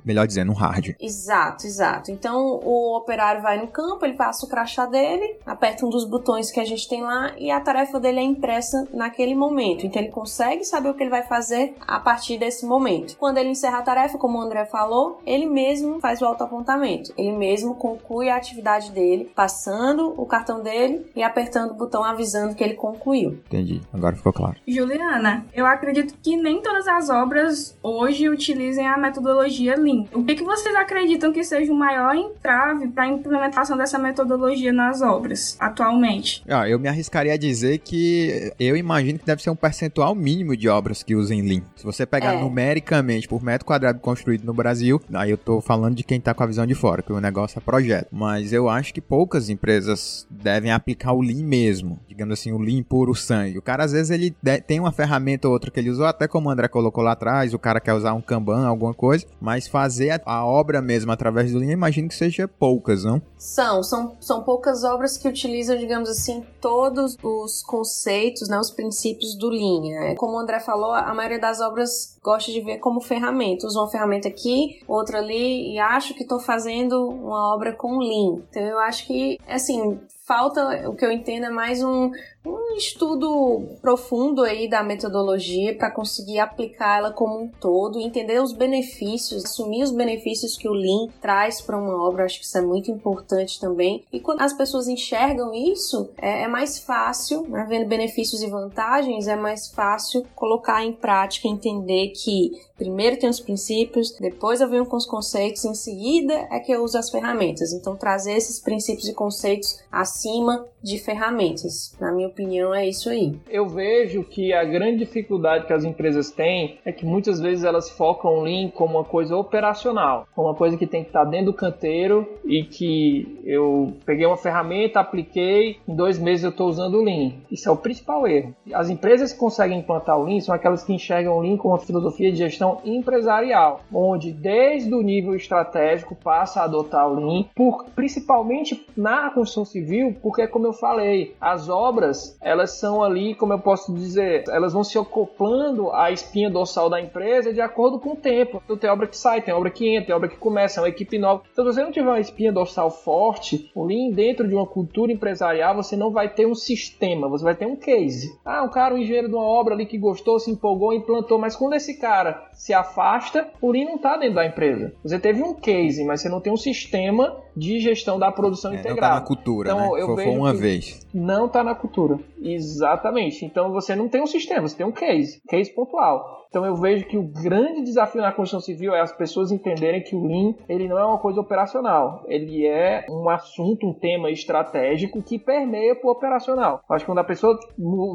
melhor dizendo, um hardware. Exato, exato. Então o operário vai no campo, ele passa o crachá dele, aperta um dos botões que a gente tem lá e a tarefa dele é impressa naquele momento. Então ele consegue saber o que ele vai fazer a partir desse momento. Quando ele encerra a tarefa, como o André falou, ele mesmo faz o autoapontamento. Ele mesmo conclui a atividade dele, passando o cartão dele e apertando o botão avisando que ele concluiu. Entendi. Agora ficou claro. Juliana, eu acredito que nem todas as obras hoje utilizem a metodologia Lean. O que, que vocês acreditam que seja o maior entrave para a implementação dessa metodologia nas obras atualmente? Ah, eu me arriscaria a dizer que eu imagino que deve ser um percentual mínimo de obras que usem Lean. Se você pegar é. numericamente por metro quadrado construído no Brasil, aí eu tô falando de quem tá com a visão de fora, que o negócio é projeto. Mas eu acho que poucas empresas devem aplicar o Lean mesmo. Digamos assim, o Lean puro sangue. O cara, às vezes, ele tem uma ferramenta ou outra que ele usou, até como o André colocou lá atrás, o cara quer usar um Kanban, alguma coisa, mas fazer a, obra mesmo através do Lean, imagino que seja poucas, não? São, são, são poucas obras que utilizam, digamos assim, todos os conceitos, né, os princípios do Lean. Como o André falou, a maioria das obras gosta de ver como ferramenta. Usa uma ferramenta aqui, outra ali, e acho que estou fazendo uma obra com Lean. Então eu acho que, assim, falta, o que eu entendo, é mais um, um estudo profundo aí da metodologia para conseguir aplicar ela como um todo, entender os benefícios, assumir os benefícios que o Lean traz para uma obra. Acho que isso é muito importante também. E quando as pessoas enxergam isso, é, é mais fácil, né, vendo benefícios e vantagens, é mais fácil colocar em prática, entender que primeiro tem os princípios, depois eu venho com os conceitos, em seguida é que eu uso as ferramentas. Então, trazer esses princípios e conceitos acima de ferramentas. Na minha opinião, é isso aí. Eu vejo que a grande dificuldade que as empresas têm é que muitas vezes elas focam o Lean como uma coisa operacional, como uma coisa que tem que estar dentro do canteiro e que eu peguei uma ferramenta, apliquei, em dois meses eu estou usando o Lean. Isso é o principal erro. As empresas que conseguem implantar o Lean são aquelas que enxergam o Lean como uma filosofia de gestão empresarial, onde desde o nível estratégico passa a adotar o Lean, por, principalmente na construção civil, porque como eu falei, as obras, elas são ali, como eu posso dizer, elas vão se acoplando à espinha dorsal da empresa de acordo com o tempo. Então tem obra que sai, tem obra que entra, tem obra que começa, é uma equipe nova. Então se você não tiver uma espinha dorsal forte, o Lean dentro de uma cultura empresarial, você não vai ter um sistema, você vai ter um case. Ah, um cara, um engenheiro de uma obra ali que gostou, se empolgou, implantou, mas quando esse cara se afasta, o Lean não está dentro da empresa. Você teve um case, mas você não tem um sistema de gestão da produção é, integrada. Não tá na cultura, então, né? Eu foi, uma vez. Não está na cultura. Exatamente. Então você não tem um sistema, você tem um case, case pontual. Então eu vejo que o grande desafio na construção civil é as pessoas entenderem que o Lean ele não é uma coisa operacional, ele é um assunto, um tema estratégico que permeia para o operacional. Eu acho que quando a pessoa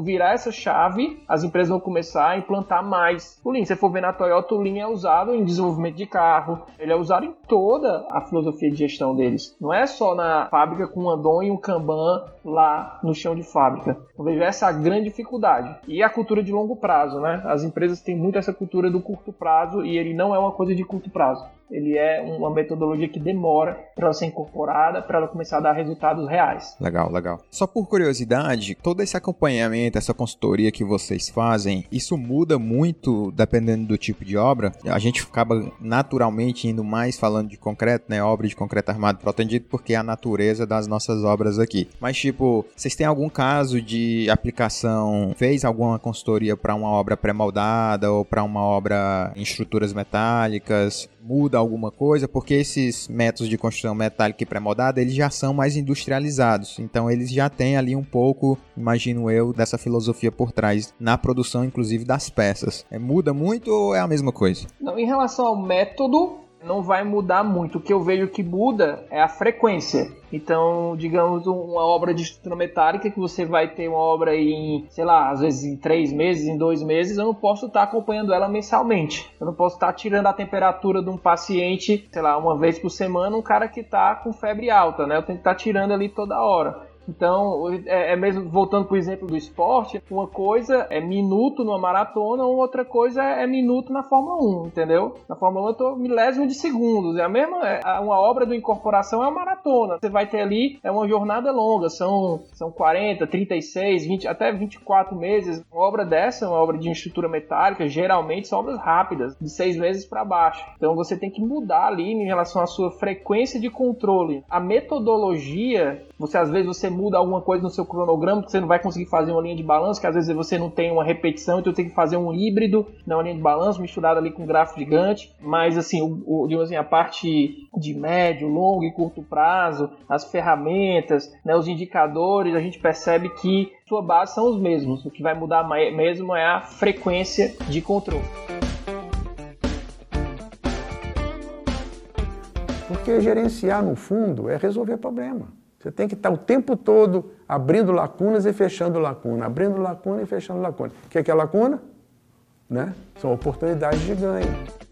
virar essa chave, as empresas vão começar a implantar mais o Lean. Se você for ver na Toyota, o Lean é usado em desenvolvimento de carro, ele é usado em toda a filosofia de gestão deles. Não é só na fábrica com um Andon e um Kanban lá no chão de fábrica. Eu vejo essa a grande dificuldade. E a cultura de longo prazo, né? As empresas têm muito essa cultura do curto prazo e ele não é uma coisa de curto prazo. Ele é uma metodologia que demora para ser incorporada, para ela começar a dar resultados reais. Legal, legal. Só por curiosidade, todo esse acompanhamento, essa consultoria que vocês fazem, isso muda muito dependendo do tipo de obra? A gente acaba naturalmente indo mais falando de concreto, né? Obra de concreto armado protendido, porque é a natureza das nossas obras aqui. Mas, tipo, vocês têm algum caso de aplicação, fez alguma consultoria para uma obra pré-moldada ou para uma obra em estruturas metálicas? Muda alguma coisa, porque esses métodos de construção metálica e pré-moldada, eles já são mais industrializados. Então eles já têm ali um pouco, imagino eu, dessa filosofia por trás na produção inclusive das peças. É, muda muito ou é a mesma coisa? Não, em relação ao método, não vai mudar muito. O que eu vejo que muda é a frequência. Então, digamos, uma obra de estrutura metálica que você vai ter uma obra em, sei lá, às vezes em três meses, em dois meses, eu não posso estar acompanhando ela mensalmente. Eu não posso estar tirando a temperatura de um paciente, sei lá, uma vez por semana, um cara que está com febre alta, né? Eu tenho que estar tirando ali toda hora. Então, é, é mesmo voltando para o exemplo do esporte, uma coisa é minuto numa maratona, outra coisa é minuto na Fórmula 1, entendeu? Na Fórmula 1 eu tô milésimo de segundos. É a mesma, é, uma obra do incorporação é uma maratona. Você vai ter ali, é uma jornada longa, são, são 40, 36, 20, até 24 meses. Uma obra dessa, uma obra de estrutura metálica, geralmente são obras rápidas, de seis meses para baixo. Então você tem que mudar ali em relação à sua frequência de controle. A metodologia, você às vezes você muda alguma coisa no seu cronograma, que você não vai conseguir fazer uma linha de balanço, que às vezes você não tem uma repetição, então tem que fazer um híbrido na linha de balanço, misturado ali com um gráfico gigante. Mas assim, o, o, assim, a parte de médio, longo e curto prazo, as ferramentas, né, os indicadores, a gente percebe que sua base são os mesmos. O que vai mudar mesmo é a frequência de controle. Porque gerenciar, no fundo, é resolver problema. Você tem que estar o tempo todo abrindo lacunas e fechando lacuna, abrindo lacuna e fechando lacuna. O que é, que é lacuna? Né? São oportunidades de ganho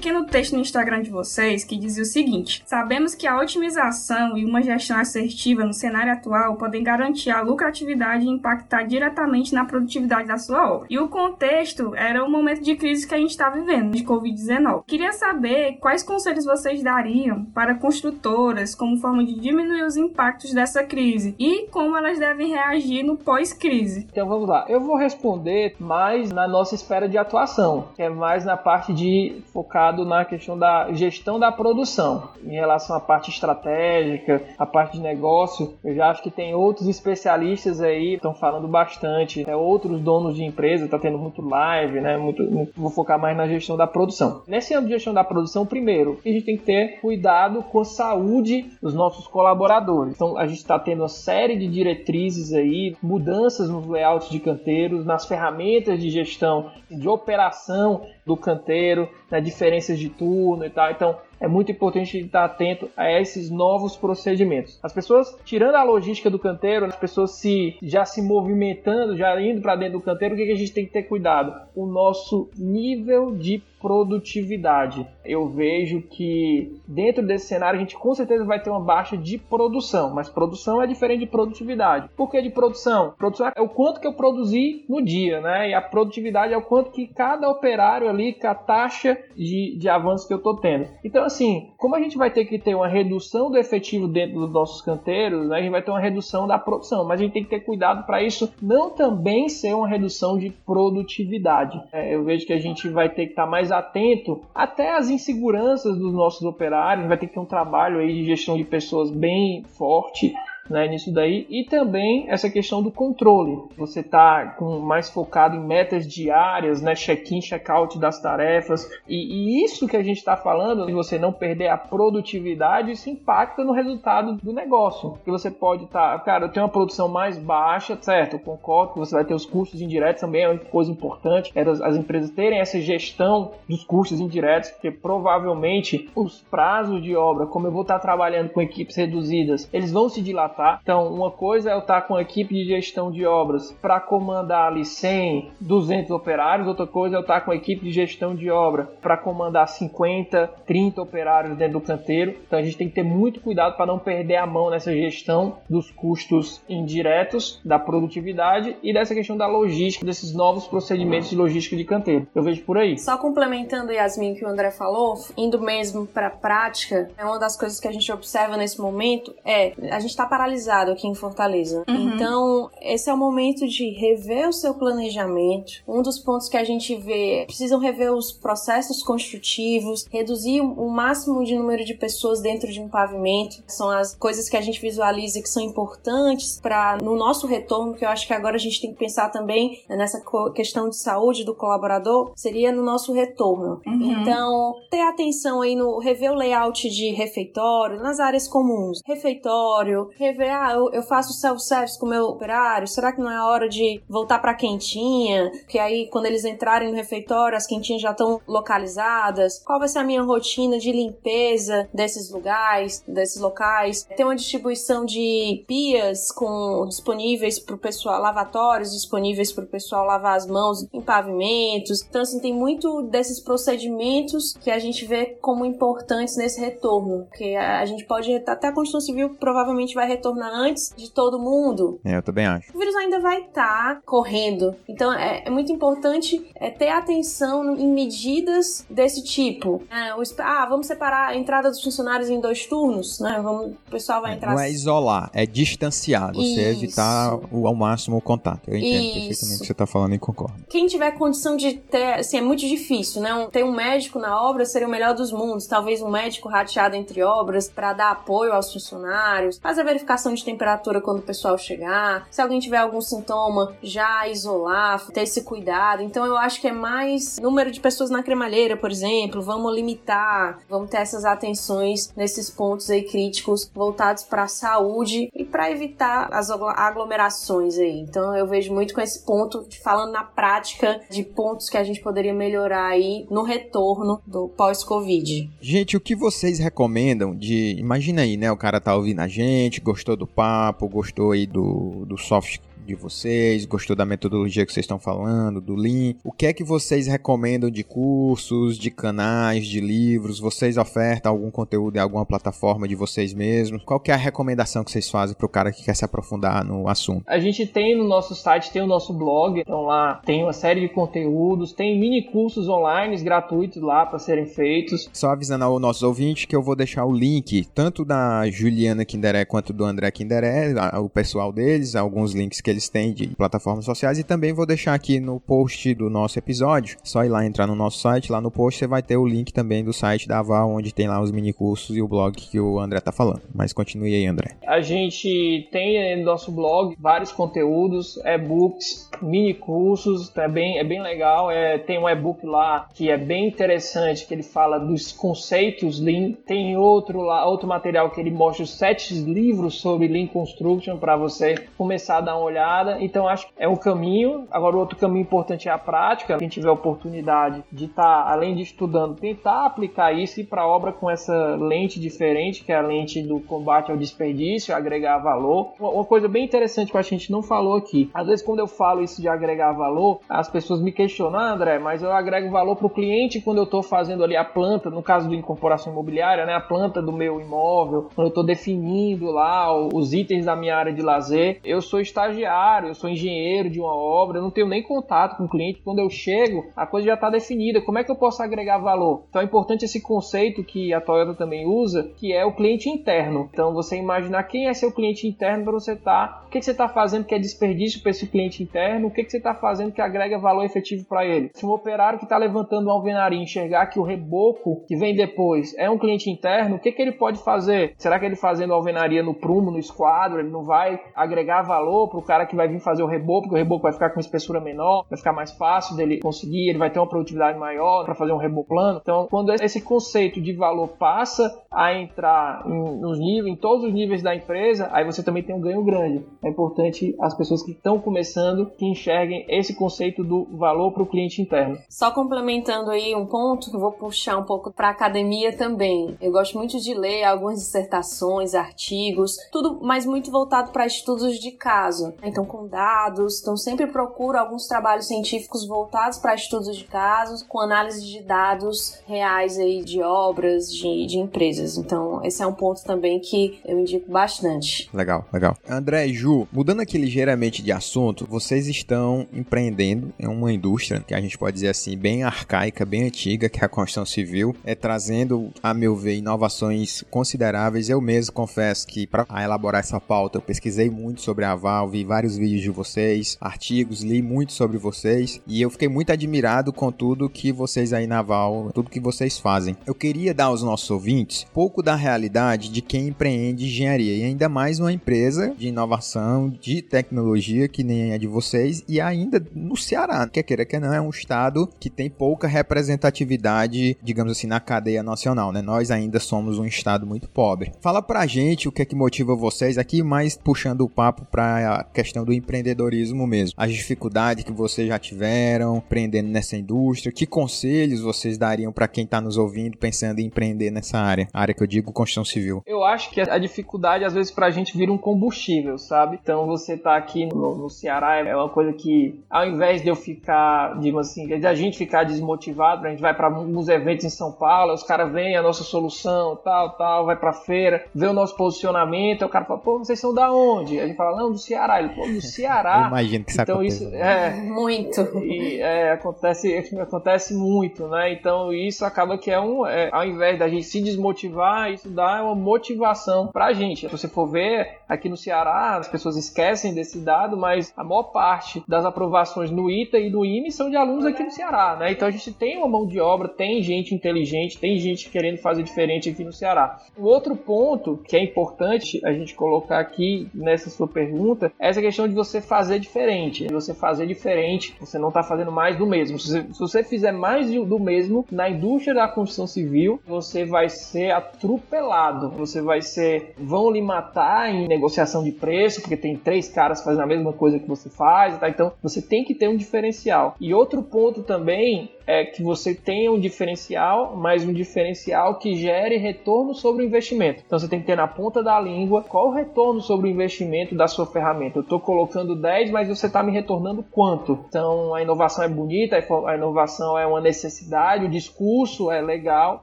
pequeno texto no Instagram de vocês que dizia o seguinte: Sabemos que a otimização e uma gestão assertiva no cenário atual podem garantir a lucratividade e impactar diretamente na produtividade da sua obra. E o contexto era o momento de crise que a gente está vivendo, de Covid-19. Queria saber quais conselhos vocês dariam para construtoras como forma de diminuir os impactos dessa crise e como elas devem reagir no pós-crise. Então vamos lá, eu vou responder mais na nossa esfera de atuação, que é mais na parte de focar focado na questão da gestão da produção. Em relação à parte estratégica, a parte de negócio, eu já acho que tem outros especialistas aí estão falando bastante, né? outros donos de empresa, tá tendo muito live, né? Muito, muito, vou focar mais na gestão da produção. Nesse âmbito de gestão da produção, primeiro, a gente tem que ter cuidado com a saúde dos nossos colaboradores. Então, a gente está tendo uma série de diretrizes aí, mudanças nos layouts de canteiros, nas ferramentas de gestão, de operação do canteiro, né, diferenças de turno e tal. Então, é muito importante estar atento a esses novos procedimentos. As pessoas, tirando a logística do canteiro, as pessoas se já se movimentando, já indo para dentro do canteiro, o que, que a gente tem que ter cuidado? O nosso nível de produtividade. Eu vejo que dentro desse cenário a gente com certeza vai ter uma baixa de produção, mas produção é diferente de produtividade. Por que de produção? Produção é o quanto que eu produzi no dia, né? E a produtividade é o quanto que cada operário ali, com a taxa de, de avanço que eu estou tendo. Então, assim, como a gente vai ter que ter uma redução do efetivo dentro dos nossos canteiros, né? a gente vai ter uma redução da produção, mas a gente tem que ter cuidado para isso não também ser uma redução de produtividade. É, eu vejo que a gente vai ter que estar tá mais atento até às inseguranças dos nossos operários, vai ter que ter um trabalho aí de gestão de pessoas bem forte né, nisso daí. E também essa questão do controle. Você está mais focado em metas diárias, né, check-in, check-out das tarefas. E, e, isso que a gente está falando, de você não perder a produtividade, isso impacta no resultado do negócio. Que você pode estar, tá, cara, eu tenho uma produção mais baixa, certo? Eu concordo que você vai ter os custos indiretos também, é uma coisa importante. É as, as empresas terem essa gestão dos custos indiretos, porque provavelmente os prazos de obra, como eu vou estar tá trabalhando com equipes reduzidas, eles vão se dilatar tá? Então, uma coisa é eu estar com a equipe de gestão de obras para comandar ali 100, 200 operários, outra coisa é eu estar com a equipe de gestão de obra para comandar 50, 30 operários dentro do canteiro. Então, a gente tem que ter muito cuidado para não perder a mão nessa gestão dos custos indiretos, da produtividade e dessa questão da logística, desses novos procedimentos de logística de canteiro. Eu vejo por aí. Só complementando, Yasmin, que o André falou, indo mesmo para a prática, é uma das coisas que a gente observa nesse momento é a gente está paralisado aqui em Fortaleza. Uhum. Então, esse é o momento de rever o seu planejamento. Um dos pontos que a gente vê, precisam rever os processos construtivos, reduzir o máximo de número de pessoas dentro de um pavimento. São as coisas que a gente visualiza que são importantes para no nosso retorno, que eu acho que agora a gente tem que pensar também nessa questão de saúde do colaborador, seria no nosso retorno. Uhum. Então, ter atenção aí no rever o layout de refeitório, nas áreas comuns. Refeitório, rever ver, ah, eu, eu faço self-service com o meu operário, será que não é a hora de voltar pra quentinha? Que aí, quando eles entrarem no refeitório, as quentinhas já estão localizadas. Qual vai ser a minha rotina de limpeza desses lugares, desses locais? Tem uma distribuição de pias com disponíveis para o pessoal, lavatórios disponíveis para o pessoal lavar as mãos em pavimentos. Então, assim, tem muito desses procedimentos que a gente vê como importantes nesse retorno. Porque a gente pode, até a Constituição Civil provavelmente vai retornar antes de todo mundo. É, eu também acho. O vírus ainda vai estar tá correndo. Então é, é, muito importante é, ter atenção em medidas desse tipo. É, o, ah, vamos separar a entrada dos funcionários em dois turnos, né? Vamos, o pessoal vai é, entrar. Não é isolar, é distanciar. Você Isso. evitar o, ao máximo o contato. Eu entendo Isso. perfeitamente o que você está falando e concordo. Quem tiver condição de ter, assim, é muito difícil, né? Um, ter um médico na obra seria o melhor dos mundos. Talvez um médico rateado entre obras para dar apoio aos funcionários, fazer a verificação verificação de temperatura quando o pessoal chegar. Se alguém tiver algum sintoma, já isolar, ter esse cuidado. Então eu acho que é mais número de pessoas na cremalheira, por exemplo. Vamos limitar, vamos ter essas atenções nesses pontos aí críticos voltados para a saúde e para evitar as aglomerações aí. Então eu vejo muito com esse ponto, falando na prática de pontos que a gente poderia melhorar aí no retorno do pós-Covid. Gente, o que vocês recomendam de. Imagina aí, né? O cara tá ouvindo a gente, gostou gostou do papo, gostou aí do, do soft de vocês, gostou da metodologia que vocês estão falando, do Lean. O que é que vocês recomendam de cursos, de canais, de livros? Vocês ofertam algum conteúdo em alguma plataforma de vocês mesmos? Qual que é a recomendação que vocês fazem para o cara que quer se aprofundar no assunto? A gente tem no nosso site, tem o nosso blog, então lá tem uma série de conteúdos, tem mini cursos online gratuitos lá para serem feitos. Só avisando ao nosso ouvinte que eu vou deixar o link tanto da Juliana Kinderé quanto do André Kinderé, o pessoal deles, alguns links que eles eles têm de plataformas sociais e também vou deixar aqui no post do nosso episódio, só ir lá entrar no nosso site, lá no post você vai ter o link também do site da Aval, onde tem lá os mini cursos e o blog que o André tá falando. Mas continue aí, André. A gente tem no nosso blog vários conteúdos, e-books, mini cursos, é bem, é bem legal. É, tem um e-book lá que é bem interessante, que ele fala dos conceitos Lean. Tem outro lá, outro material que ele mostra os sete livros sobre Lean Construction para você começar a dar uma olhada. Então acho que é um caminho. Agora o outro caminho importante é a prática. Quem tiver oportunidade de estar, tá, além de estudando, tentar aplicar isso e para obra com essa lente diferente, que é a lente do combate ao desperdício, agregar valor. Uma coisa bem interessante que a gente não falou aqui. Às vezes quando eu falo isso de agregar valor, as pessoas me questionam, ah, André, mas eu agrego valor para o cliente quando eu estou fazendo ali a planta, no caso do incorporação imobiliária, né, a planta do meu imóvel, quando eu estou definindo lá os itens da minha área de lazer. Eu sou estagiário, eu sou engenheiro de uma obra, eu não tenho nem contato com o cliente. Quando eu chego, a coisa já está definida. Como é que eu posso agregar valor? Então é importante esse conceito que a Toyota também usa, que é o cliente interno. Então você imaginar quem é seu cliente interno para você estar, tá, o que, que você está fazendo que é desperdício para esse cliente interno, o que, que você está fazendo que agrega valor efetivo para ele. Se um operário que está levantando uma alvenaria enxergar que o reboco que vem depois é um cliente interno, o que, que ele pode fazer? Será que ele fazendo alvenaria no prumo, no esquadro, ele não vai agregar valor para o cara que vai vir fazer o reboco, porque o reboco vai ficar com espessura menor, vai ficar mais fácil dele conseguir, ele vai ter uma produtividade maior para fazer um reboco plano. Então, quando esse conceito de valor passa a entrar em, nos níveis, em todos os níveis da empresa, aí você também tem um ganho grande. É importante as pessoas que estão começando que enxerguem esse conceito do valor para o cliente interno. Só complementando aí um ponto que eu vou puxar um pouco para academia também. Eu gosto muito de ler algumas dissertações, artigos, tudo, mas muito voltado para estudos de caso. Então, com dados, então sempre procuro alguns trabalhos científicos voltados para estudos de casos, com análise de dados reais aí de obras, de, de empresas. Então, esse é um ponto também que eu indico bastante. Legal, legal. André e Ju, mudando aqui ligeiramente de assunto, vocês estão empreendendo em uma indústria que a gente pode dizer assim, bem arcaica, bem antiga, que é a construção civil, é trazendo, a meu ver, inovações consideráveis. Eu mesmo confesso que para elaborar essa pauta, eu pesquisei muito sobre a Val, vi vários vídeos de vocês, artigos, li muito sobre vocês e eu fiquei muito admirado com tudo que vocês aí na Val, tudo que vocês fazem. Eu queria dar aos nossos ouvintes pouco da realidade de quem empreende engenharia e ainda mais uma empresa de inovação, de tecnologia que nem a de vocês e ainda no Ceará, quer queira que não é um estado que tem pouca representatividade, digamos assim, na cadeia nacional, né? Nós ainda somos um estado muito pobre. Fala pra gente o que é que motiva vocês aqui, mais puxando o papo para a questão do empreendedorismo mesmo. As dificuldades que vocês já tiveram empreendendo nessa indústria, que conselhos vocês dariam para quem tá nos ouvindo pensando em empreender nessa área? A área que eu digo construção civil. Eu acho que a dificuldade às vezes pra gente vira um combustível, sabe? Então você tá aqui no, no Ceará é uma coisa que ao invés de eu ficar, digamos assim, de a gente ficar desmotivado, a gente vai para alguns eventos em São Paulo, os caras veem a nossa solução, tal, tal, vai pra feira, vê o nosso posicionamento, o cara fala, pô, vocês são da onde? A gente fala, não, do Ceará. Ele, do Ceará. Eu imagino que isso então, isso é Muito. E, é, acontece, acontece muito, né? Então isso acaba que é um, é, ao invés da gente se desmotivar, isso dá uma motivação pra gente. Se você for ver, aqui no Ceará, as pessoas esquecem desse dado, mas a maior parte das aprovações no ITA e no IME são de alunos aqui no Ceará, né? Então a gente tem uma mão de obra, tem gente inteligente, tem gente querendo fazer diferente aqui no Ceará. O outro ponto que é importante a gente colocar aqui nessa sua pergunta é essa questão de você fazer diferente. Você fazer diferente, você não está fazendo mais do mesmo. Se você, se você fizer mais do mesmo na indústria da construção civil, você vai ser atropelado. Você vai ser. vão lhe matar em negociação de preço, porque tem três caras fazendo a mesma coisa que você faz, tá? Então você tem que ter um diferencial. E outro ponto também é que você tenha um diferencial, mas um diferencial que gere retorno sobre o investimento. Então você tem que ter na ponta da língua qual o retorno sobre o investimento da sua ferramenta. Eu estou colocando 10, mas você está me retornando quanto? Então a inovação é bonita, a inovação é uma necessidade, o discurso é legal,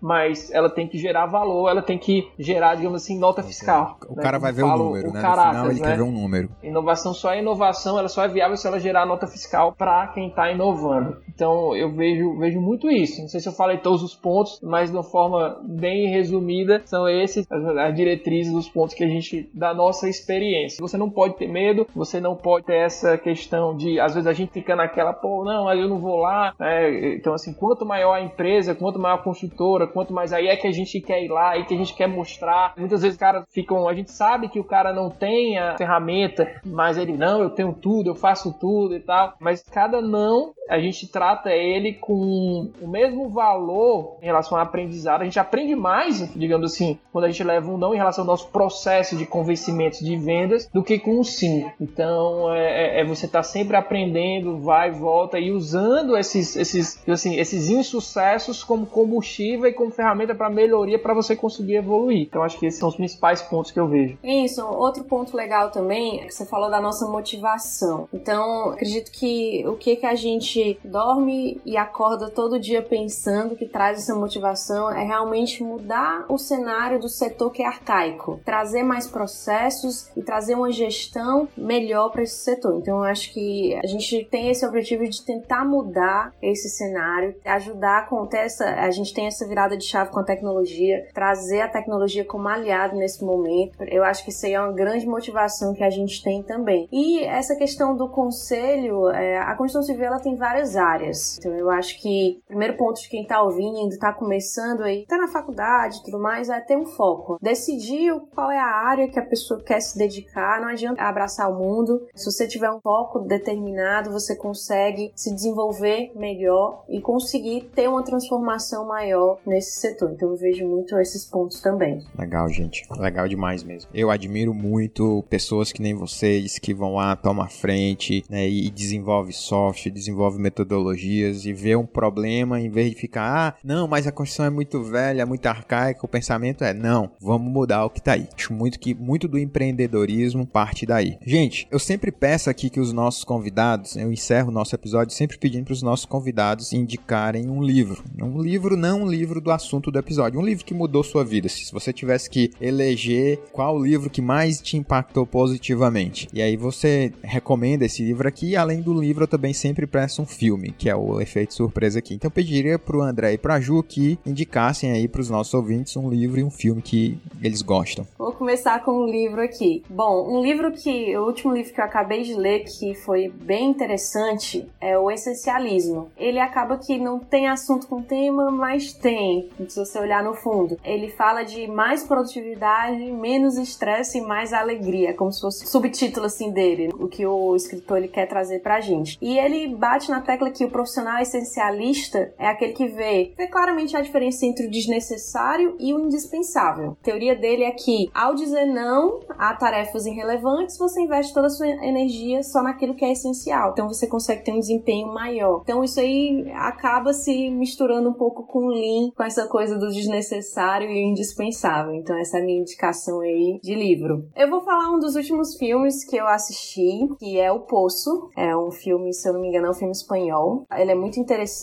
mas ela tem que gerar valor, ela tem que gerar, digamos assim, nota fiscal. O né? cara vai ver o número, o né? Caratas, no final ele né? quer ver um número. Inovação só é inovação, ela só é viável se ela gerar nota fiscal para quem está inovando. Então eu vejo vejo, muito isso. Não sei se eu falei todos os pontos, mas de uma forma bem resumida, são esses as, as diretrizes dos pontos que a gente, da nossa experiência. Você não pode ter medo, você não pode ter essa questão de, às vezes a gente fica naquela, pô, não, eu não vou lá. Né? Então, assim, quanto maior a empresa, quanto maior a construtora, quanto mais aí é que a gente quer ir lá, aí que a gente quer mostrar. Muitas vezes, cara, ficam, a gente sabe que o cara não tem a ferramenta, mas ele, não, eu tenho tudo, eu faço tudo e tal. Mas cada não, a gente trata ele com o mesmo valor em relação ao aprendizado. A gente aprende mais, digamos assim, quando a gente leva um não em relação ao nosso processo de convencimento de vendas do que com um sim. Então, é, é, é você estar tá sempre aprendendo, vai volta e usando esses, esses, assim, esses insucessos como combustível e como ferramenta para melhoria para você conseguir evoluir. Então, acho que esses são os principais pontos que eu vejo. Isso, outro ponto legal também é que você falou da nossa motivação. Então, acredito que o que que a gente dorme e acorda todo dia pensando que traz essa motivação é realmente mudar o cenário do setor que é arcaico, trazer mais processos e trazer uma gestão melhor para esse setor. Então, eu acho que a gente tem esse objetivo de tentar mudar esse cenário, ajudar com essa, a gente tem essa virada de chave com a tecnologia, trazer a tecnologia como aliado nesse momento. Eu acho que isso aí é uma grande motivação que a gente tem também. E essa questão do conselho, é, a construção civil ela tem várias áreas. Então eu acho que o primeiro ponto de quem está ouvindo, está começando aí, está na faculdade e tudo mais, é ter um foco. Decidir qual é a área que a pessoa quer se dedicar. Não adianta abraçar o mundo. Se você tiver um foco determinado, você consegue se desenvolver melhor e conseguir ter uma transformação maior nesse setor. Então eu vejo muito esses pontos também. Legal, gente. Legal demais mesmo. Eu admiro muito pessoas que nem vocês que vão lá, tomam a frente né, e desenvolve software, desenvolve metodologias e vê um problema em vez de ficar, ah, não, mas a construção é muito velha, é muito arcaica, o pensamento é, não, vamos mudar o que tá aí. Acho muito que muito do empreendedorismo parte daí. Gente, eu sempre peço aqui que os nossos convidados, eu encerro o nosso episódio sempre pedindo para os nossos convidados indicarem um livro. Um livro, não um livro do assunto do episódio, um livro que mudou sua vida. Se você tivesse que eleger qual livro que mais te impactou positivamente. E aí você recomenda esse livro aqui, além do livro eu também sempre peço um filme, que é o efeito surpresa aqui. Então eu pediria pro André e pra Ju que indicassem aí pros nossos ouvintes um livro e um filme que eles gostam. Vou começar com um livro aqui. Bom, um livro que, o último livro que eu acabei de ler, que foi bem interessante, é o Essencialismo. Ele acaba que não tem assunto com tema, mas tem, se você olhar no fundo. Ele fala de mais produtividade, menos estresse e mais alegria, como se fosse subtítulo assim dele, o que o escritor ele quer trazer pra gente. E ele bate na tecla que o profissional essencialista é aquele que vê, vê claramente a diferença entre o desnecessário e o indispensável. A teoria dele é que ao dizer não a tarefas irrelevantes, você investe toda a sua energia só naquilo que é essencial. Então você consegue ter um desempenho maior. Então isso aí acaba se misturando um pouco com o Lean, com essa coisa do desnecessário e o indispensável. Então essa é a minha indicação aí de livro. Eu vou falar um dos últimos filmes que eu assisti, que é O Poço. É um filme, se eu não me engano, é um filme espanhol. Ele é muito interessante.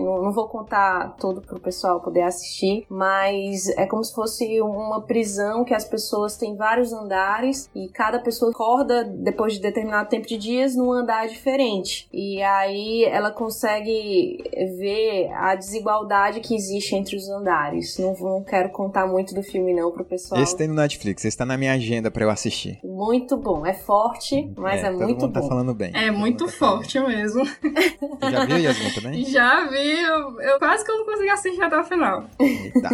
Não, não vou contar todo pro pessoal poder assistir, mas é como se fosse uma prisão que as pessoas têm vários andares e cada pessoa acorda depois de determinado tempo de dias num andar diferente. E aí ela consegue ver a desigualdade que existe entre os andares. Não, não quero contar muito do filme não pro pessoal. Esse tem no Netflix, esse tá na minha agenda para eu assistir. Muito bom, é forte, mas é, é muito mundo tá bom. tá falando bem. É muito tá forte mesmo. Você já viu, Yasmin, também? Já vi, eu, eu quase que eu não consegui assistir até o final. Eita.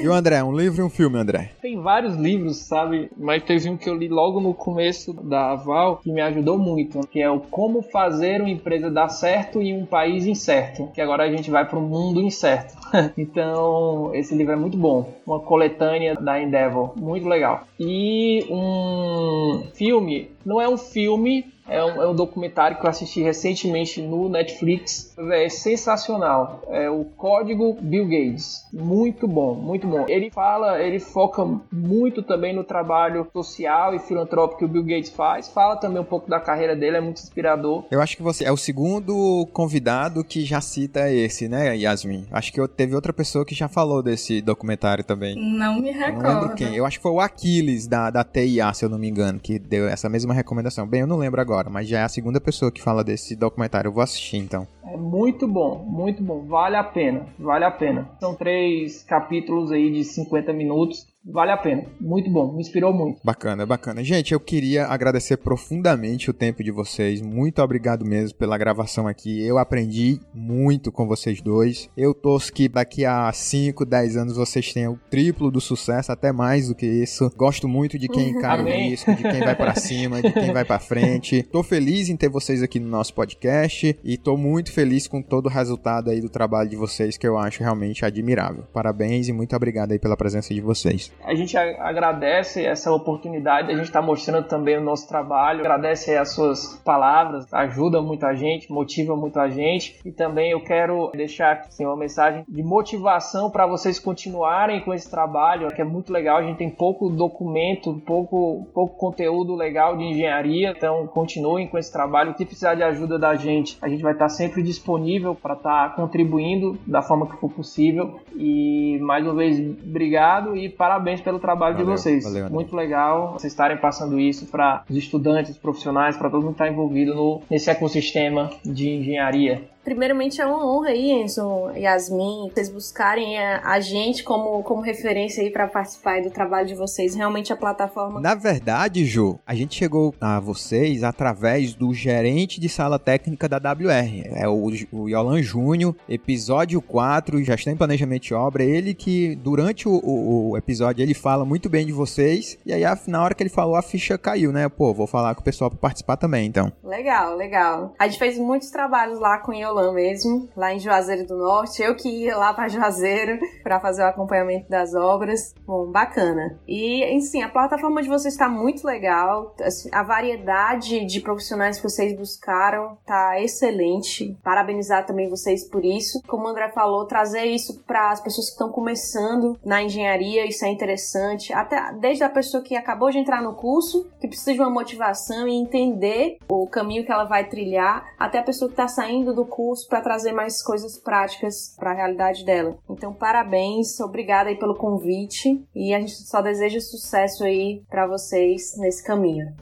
E o André, um livro e um filme, André? Tem vários livros, sabe? Mas teve um que eu li logo no começo da Aval que me ajudou muito, que é o Como Fazer uma Empresa Dar Certo em um País Incerto. Que agora a gente vai para o mundo incerto. então, esse livro é muito bom. Uma coletânea da Endeavor. Muito legal. E um filme, não é um filme, é um, é um, documentário que eu assisti recentemente no Netflix. É sensacional. É o Código Bill Gates. Muito bom, muito bom. Ele fala, ele foca muito também no trabalho social e filantrópico que o Bill Gates faz. Fala também um pouco da carreira dele, é muito inspirador. Eu acho que você é o segundo convidado que já cita esse, né, Yasmin? Acho que teve outra pessoa que já falou desse documentário também. Não me recordo. Não lembro quem. Eu acho que foi o Aquiles da, da TIA, se eu não me engano, que deu essa mesma recomendação. Bem, eu não lembro agora, mas já é a segunda pessoa que fala desse documentário. Eu vou assistir então. É muito bom, muito bom. Vale a pena, vale a pena. São três capítulos aí de 50 minutos. Vale a pena. Muito bom. Me inspirou muito. Bacana, bacana. Gente, eu queria agradecer profundamente o tempo de vocês. Muito obrigado mesmo pela gravação aqui. Eu aprendi muito com vocês dois. Eu torço que daqui a 5, 10 anos vocês tenham o triplo do sucesso, até mais do que isso. Gosto muito de quem encara o risco, de quem vai para cima, de quem vai para frente. Tô feliz em ter vocês aqui no nosso podcast e tô muito feliz com todo o resultado aí do trabalho de vocês que eu acho realmente admirável. Parabéns e muito obrigado aí pela presença de vocês. A gente agradece essa oportunidade, a gente está mostrando também o nosso trabalho, agradece as suas palavras, ajuda muita gente, motiva muita gente. E também eu quero deixar aqui assim, uma mensagem de motivação para vocês continuarem com esse trabalho, que é muito legal, a gente tem pouco documento, pouco, pouco conteúdo legal de engenharia, então continuem com esse trabalho, se precisar de ajuda da gente, a gente vai estar sempre disponível para estar tá contribuindo da forma que for possível. E mais uma vez obrigado e parabéns parabéns pelo trabalho valeu, de vocês. Valeu, Muito legal vocês estarem passando isso para os estudantes, profissionais, para todo mundo que está envolvido no, nesse ecossistema de engenharia. Primeiramente é uma honra aí, Enzo, Yasmin, vocês buscarem a, gente como, como referência aí para participar do trabalho de vocês. Realmente a plataforma. Na verdade, Ju, a gente chegou a vocês através do gerente de sala técnica da WR. É o, o Yolan Júnior, episódio 4, gestão em planejamento de obra. Ele que, durante o, o, o, episódio, ele fala muito bem de vocês. E aí, na hora que ele falou, a ficha caiu, né? Pô, vou falar com o pessoal para participar também, então. Legal, legal. A gente fez muitos trabalhos lá com o Yolan mesmo, lá em Juazeiro do Norte. Eu que ia lá para Juazeiro para fazer o acompanhamento das obras. Bom, bacana. E, enfim, a plataforma de vocês está muito legal. Assim, a variedade de profissionais que vocês buscaram tá excelente. Parabenizar também vocês por isso. Como o André falou, trazer isso para as pessoas que estão começando na engenharia, isso é interessante. Até desde a pessoa que acabou de entrar no curso, que precisa de uma motivação e entender o caminho que ela vai trilhar, até a pessoa que está saindo do curso curso para trazer mais coisas práticas para a realidade dela. Então, parabéns, obrigada aí pelo convite e a gente só deseja sucesso aí para vocês nesse caminho.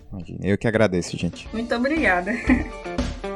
Eu que agradeço, gente. Muito obrigada.